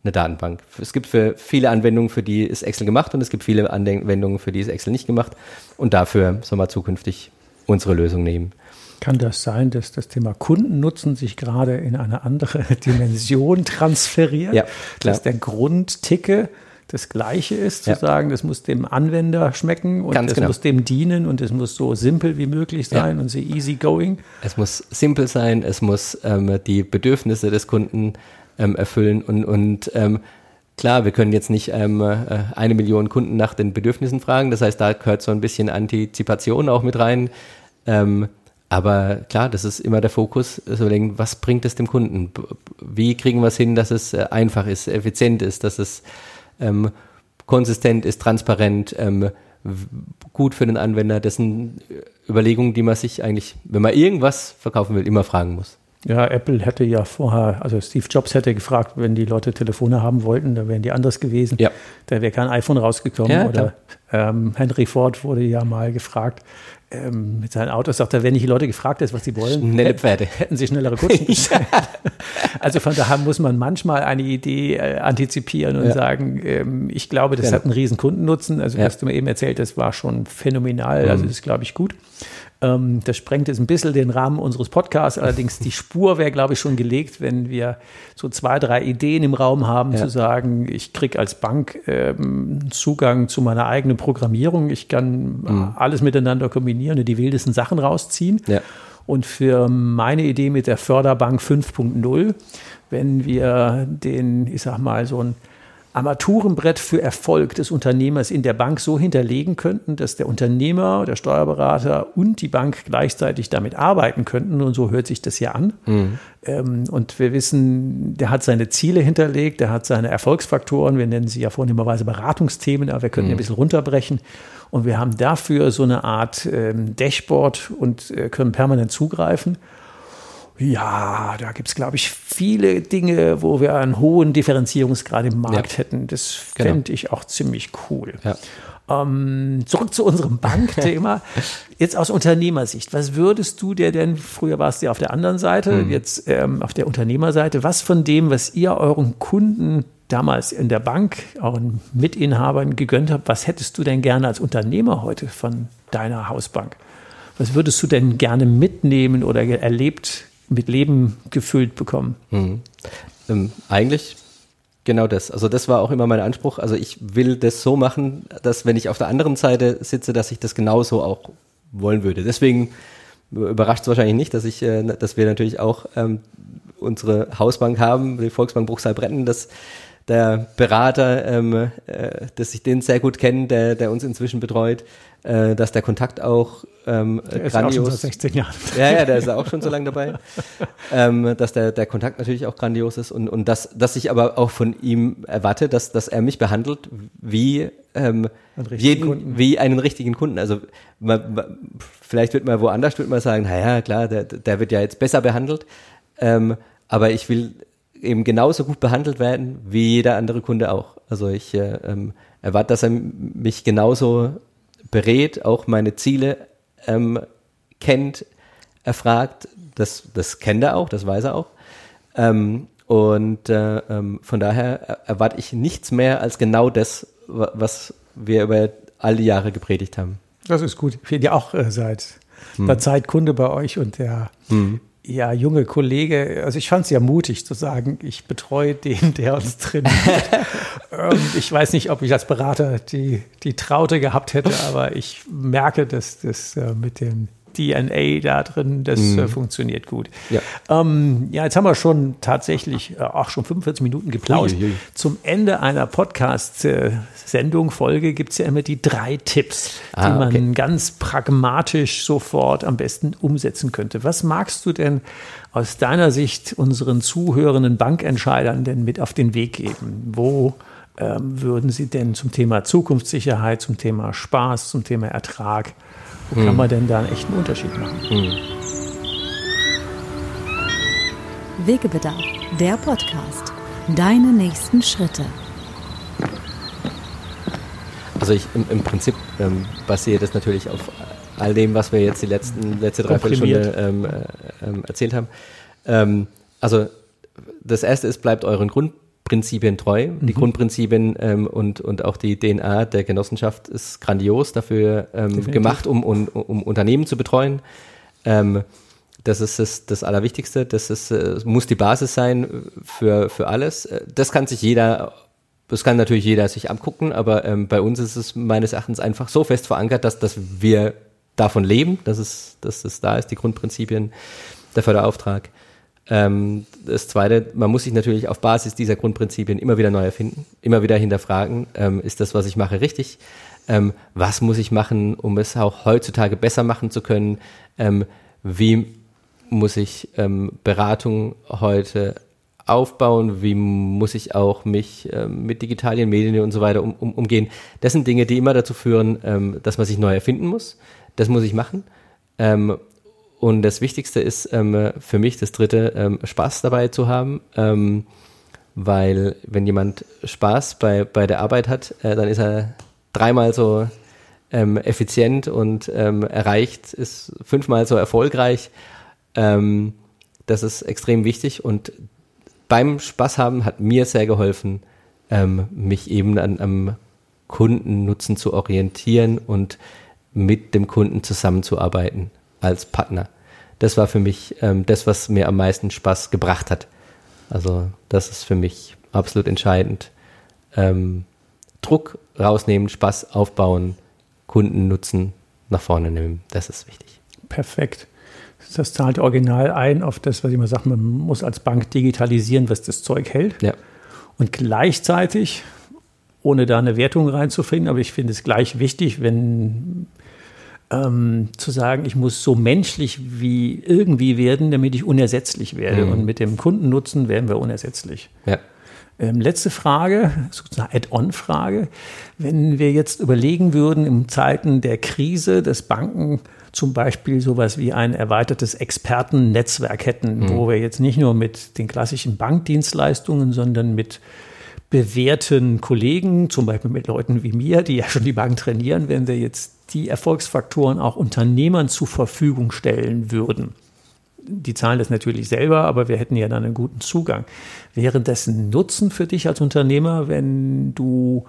eine Datenbank. Es gibt für viele Anwendungen, für die ist Excel gemacht und es gibt viele Anwendungen, für die ist Excel nicht gemacht. Und dafür soll man zukünftig unsere Lösung nehmen. Kann das sein, dass das Thema Kundennutzen sich gerade in eine andere Dimension transferiert? Ja, klar. Dass der Grundticke das Gleiche ist, zu ja. sagen, das muss dem Anwender schmecken und es genau. muss dem dienen und es muss so simpel wie möglich sein ja. und so easy going. Es muss simpel sein, es muss ähm, die Bedürfnisse des Kunden ähm, erfüllen und, und ähm, Klar, wir können jetzt nicht ähm, äh, eine Million Kunden nach den Bedürfnissen fragen. Das heißt, da gehört so ein bisschen Antizipation auch mit rein. Ähm, aber klar, das ist immer der Fokus, so überlegen, was bringt es dem Kunden? Wie kriegen wir es hin, dass es äh, einfach ist, effizient ist, dass es ähm, konsistent ist, transparent, ähm, gut für den Anwender? Das sind Überlegungen, die man sich eigentlich, wenn man irgendwas verkaufen will, immer fragen muss. Ja, Apple hätte ja vorher, also Steve Jobs hätte gefragt, wenn die Leute Telefone haben wollten, da wären die anders gewesen. Ja. Da wäre kein iPhone rausgekommen. Ja, Oder ähm, Henry Ford wurde ja mal gefragt, ähm, mit seinen Autos sagt er, wenn nicht die Leute gefragt ist, was sie wollen, Schnelle Pferde. hätten sie schnellere Kutschen bestellt. also von daher muss man manchmal eine Idee äh, antizipieren und ja. sagen, ähm, ich glaube, das genau. hat einen riesen Kundennutzen. Also ja. was du mir eben erzählt hast, war schon phänomenal. Mhm. Also das ist, glaube ich, gut. Ähm, das sprengt jetzt ein bisschen den Rahmen unseres Podcasts. Allerdings die Spur wäre, glaube ich, schon gelegt, wenn wir so zwei, drei Ideen im Raum haben, ja. zu sagen, ich kriege als Bank ähm, Zugang zu meiner eigenen Programmierung. Ich kann mhm. alles miteinander kombinieren und die wildesten Sachen rausziehen. Ja. Und für meine Idee mit der Förderbank 5.0, wenn wir den, ich sag mal, so ein Armaturenbrett für Erfolg des Unternehmers in der Bank so hinterlegen könnten, dass der Unternehmer, der Steuerberater und die Bank gleichzeitig damit arbeiten könnten. Und so hört sich das ja an. Mhm. Ähm, und wir wissen, der hat seine Ziele hinterlegt, der hat seine Erfolgsfaktoren. Wir nennen sie ja vornehmerweise Beratungsthemen, aber wir können mhm. ein bisschen runterbrechen. Und wir haben dafür so eine Art ähm, Dashboard und äh, können permanent zugreifen. Ja, da gibt es, glaube ich, viele Dinge, wo wir einen hohen Differenzierungsgrad im Markt ja. hätten. Das fände genau. ich auch ziemlich cool. Ja. Ähm, zurück zu unserem Bankthema. Jetzt aus Unternehmersicht, was würdest du dir denn, früher warst du ja auf der anderen Seite, mhm. jetzt ähm, auf der Unternehmerseite, was von dem, was ihr euren Kunden damals in der Bank, euren Mitinhabern gegönnt habt, was hättest du denn gerne als Unternehmer heute von deiner Hausbank? Was würdest du denn gerne mitnehmen oder erlebt mit Leben gefüllt bekommen. Mhm. Ähm, eigentlich genau das. Also das war auch immer mein Anspruch. Also ich will das so machen, dass wenn ich auf der anderen Seite sitze, dass ich das genauso auch wollen würde. Deswegen überrascht es wahrscheinlich nicht, dass ich, äh, dass wir natürlich auch ähm, unsere Hausbank haben, die Volksbank Bruchsal-Bretten, dass der Berater, ähm, äh, dass ich den sehr gut kenne, der, der uns inzwischen betreut, äh, dass der Kontakt auch ähm, der ist grandios. Ist auch schon seit 16 Jahren. Ja, ja, der ist auch schon so lange dabei. ähm, dass der, der Kontakt natürlich auch grandios ist und, und dass, dass ich aber auch von ihm erwarte, dass, dass er mich behandelt wie ähm, jeden, Kunden. wie einen richtigen Kunden. Also man, man, vielleicht wird man woanders wird man sagen, naja, klar, der, der wird ja jetzt besser behandelt. Ähm, aber ich will eben genauso gut behandelt werden wie jeder andere Kunde auch. Also ich äh, ähm, erwarte, dass er mich genauso berät, auch meine Ziele ähm, kennt, erfragt. Das, das kennt er auch, das weiß er auch. Ähm, und äh, ähm, von daher erwarte ich nichts mehr als genau das, was wir über all die Jahre gepredigt haben. Das ist gut. Ich bin ja auch äh, seit hm. einer Zeit Kunde bei euch und der hm ja, junge Kollege, also ich fand es ja mutig zu sagen, ich betreue den, der uns trainiert. ähm, ich weiß nicht, ob ich als Berater die, die Traute gehabt hätte, aber ich merke, dass das äh, mit dem DNA da drin, das mhm. äh, funktioniert gut. Ja. Ähm, ja, jetzt haben wir schon tatsächlich äh, auch schon 45 Minuten geplaudert. Zum Ende einer Podcast-Sendung, Folge gibt es ja immer die drei Tipps, ah, die man okay. ganz pragmatisch sofort am besten umsetzen könnte. Was magst du denn aus deiner Sicht unseren zuhörenden Bankentscheidern denn mit auf den Weg geben? Wo ähm, würden sie denn zum Thema Zukunftssicherheit, zum Thema Spaß, zum Thema Ertrag wo hm. kann man denn da einen echten Unterschied machen? Hm. Wegebedarf, der Podcast. Deine nächsten Schritte. Also ich im, im Prinzip ähm, basiert das natürlich auf all dem, was wir jetzt die letzten letzte Dreiviertelstunde ähm, äh, ähm, erzählt haben. Ähm, also das erste ist, bleibt euren Grund Prinzipien treu. Mhm. Die Grundprinzipien ähm, und, und auch die DNA der Genossenschaft ist grandios dafür ähm, gemacht, um, um, um Unternehmen zu betreuen. Ähm, das ist das, das Allerwichtigste. Das ist, äh, muss die Basis sein für, für alles. Äh, das kann sich jeder, das kann natürlich jeder sich angucken, aber ähm, bei uns ist es meines Erachtens einfach so fest verankert, dass, dass wir davon leben, dass es, dass es da ist, die Grundprinzipien, der Förderauftrag. Ähm, das Zweite, man muss sich natürlich auf Basis dieser Grundprinzipien immer wieder neu erfinden, immer wieder hinterfragen, ähm, ist das, was ich mache, richtig? Ähm, was muss ich machen, um es auch heutzutage besser machen zu können? Wie muss ich Beratung heute aufbauen? Wie muss ich auch mich mit digitalen Medien und so weiter um, um, umgehen? Das sind Dinge, die immer dazu führen, dass man sich neu erfinden muss. Das muss ich machen. Ähm, und das Wichtigste ist ähm, für mich das dritte, ähm, Spaß dabei zu haben. Ähm, weil wenn jemand Spaß bei, bei der Arbeit hat, äh, dann ist er dreimal so ähm, effizient und ähm, erreicht, ist fünfmal so erfolgreich. Ähm, das ist extrem wichtig und beim Spaß haben hat mir sehr geholfen, mich eben an, am Kundennutzen zu orientieren und mit dem Kunden zusammenzuarbeiten als Partner. Das war für mich ähm, das, was mir am meisten Spaß gebracht hat. Also das ist für mich absolut entscheidend. Ähm, Druck rausnehmen, Spaß aufbauen, Kunden nutzen, nach vorne nehmen. Das ist wichtig. Perfekt. Das zahlt original ein auf das, was ich immer sage, man muss als Bank digitalisieren, was das Zeug hält. Ja. Und gleichzeitig, ohne da eine Wertung reinzufinden, aber ich finde es gleich wichtig, wenn ähm, zu sagen, ich muss so menschlich wie irgendwie werden, damit ich unersetzlich werde. Mhm. Und mit dem Kundennutzen werden wir unersetzlich. Ja. Ähm, letzte Frage, sozusagen Add-on-Frage. Wenn wir jetzt überlegen würden, in Zeiten der Krise, dass Banken zum Beispiel sowas wie ein erweitertes Expertennetzwerk hätten, mhm. wo wir jetzt nicht nur mit den klassischen Bankdienstleistungen, sondern mit bewährten Kollegen, zum Beispiel mit Leuten wie mir, die ja schon die Bank trainieren, wenn wir jetzt die Erfolgsfaktoren auch Unternehmern zur Verfügung stellen würden. Die zahlen das natürlich selber, aber wir hätten ja dann einen guten Zugang. Wäre das ein Nutzen für dich als Unternehmer, wenn du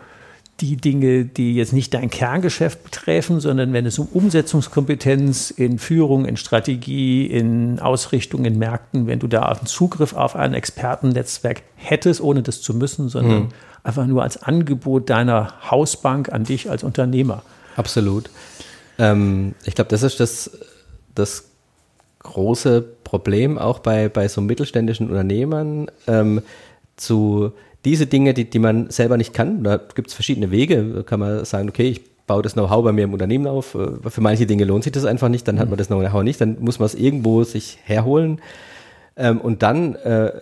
die Dinge, die jetzt nicht dein Kerngeschäft betreffen, sondern wenn es um Umsetzungskompetenz in Führung, in Strategie, in Ausrichtung, in Märkten, wenn du da einen Zugriff auf ein Expertennetzwerk hättest, ohne das zu müssen, sondern mhm. einfach nur als Angebot deiner Hausbank an dich als Unternehmer. Absolut. Ähm, ich glaube, das ist das, das große Problem auch bei, bei so mittelständischen Unternehmern, ähm, zu diese Dinge, die, die man selber nicht kann, da gibt es verschiedene Wege, da kann man sagen, okay, ich baue das Know-how bei mir im Unternehmen auf, äh, für manche Dinge lohnt sich das einfach nicht, dann hat man das Know-how nicht, dann muss man es irgendwo sich herholen ähm, und dann äh,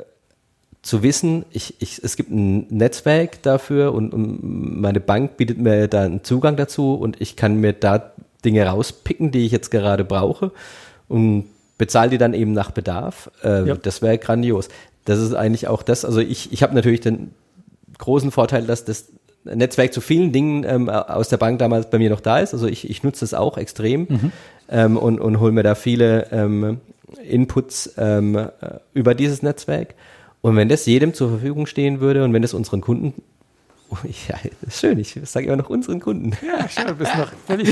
zu wissen, ich, ich, es gibt ein Netzwerk dafür und, und meine Bank bietet mir da einen Zugang dazu und ich kann mir da Dinge rauspicken, die ich jetzt gerade brauche und bezahle die dann eben nach Bedarf. Äh, ja. Das wäre grandios. Das ist eigentlich auch das. Also ich, ich habe natürlich den großen Vorteil, dass das Netzwerk zu vielen Dingen ähm, aus der Bank damals bei mir noch da ist. Also ich, ich nutze das auch extrem mhm. ähm, und, und hole mir da viele ähm, Inputs ähm, äh, über dieses Netzwerk. Und wenn das jedem zur Verfügung stehen würde und wenn es unseren Kunden ja, das ist schön. Ich sage immer noch unseren Kunden. Ja, schön, du bist noch völlig.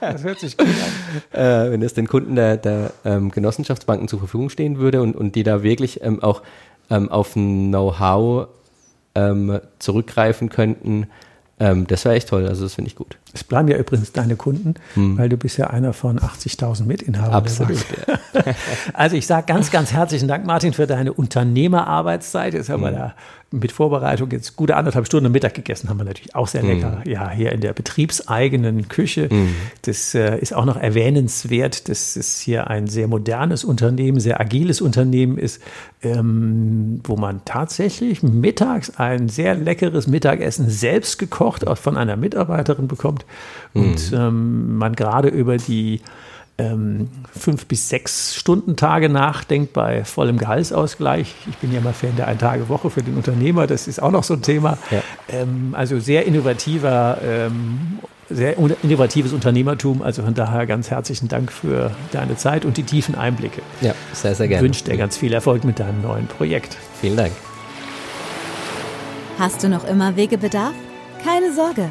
Das hört sich gut an. Äh, wenn es den Kunden der, der ähm, Genossenschaftsbanken zur Verfügung stehen würde und, und die da wirklich ähm, auch ähm, auf Know-how ähm, zurückgreifen könnten, ähm, das wäre echt toll, also das finde ich gut. Es bleiben ja übrigens deine Kunden, hm. weil du bist ja einer von 80.000 Mitinhabern. Absolut. Ja. also ich sage ganz, ganz herzlichen Dank, Martin, für deine Unternehmerarbeitszeit. Jetzt haben hm. wir da mit Vorbereitung jetzt gute anderthalb Stunden Mittag gegessen, haben wir natürlich auch sehr lecker. Mm. Ja, hier in der betriebseigenen Küche. Mm. Das äh, ist auch noch erwähnenswert, dass es hier ein sehr modernes Unternehmen, sehr agiles Unternehmen ist, ähm, wo man tatsächlich mittags ein sehr leckeres Mittagessen selbst gekocht auch von einer Mitarbeiterin bekommt und mm. ähm, man gerade über die ähm, fünf bis sechs Stunden Tage nachdenkt bei vollem Gehaltsausgleich. Ich bin ja mal Fan der Ein-Tage-Woche für den Unternehmer, das ist auch noch so ein Thema. Ja. Ähm, also sehr innovativer, ähm, sehr innovatives Unternehmertum. Also von daher ganz herzlichen Dank für deine Zeit und die tiefen Einblicke. Ja, sehr, sehr gerne. Ich wünsche dir ganz viel Erfolg mit deinem neuen Projekt. Vielen Dank. Hast du noch immer Wegebedarf? Keine Sorge.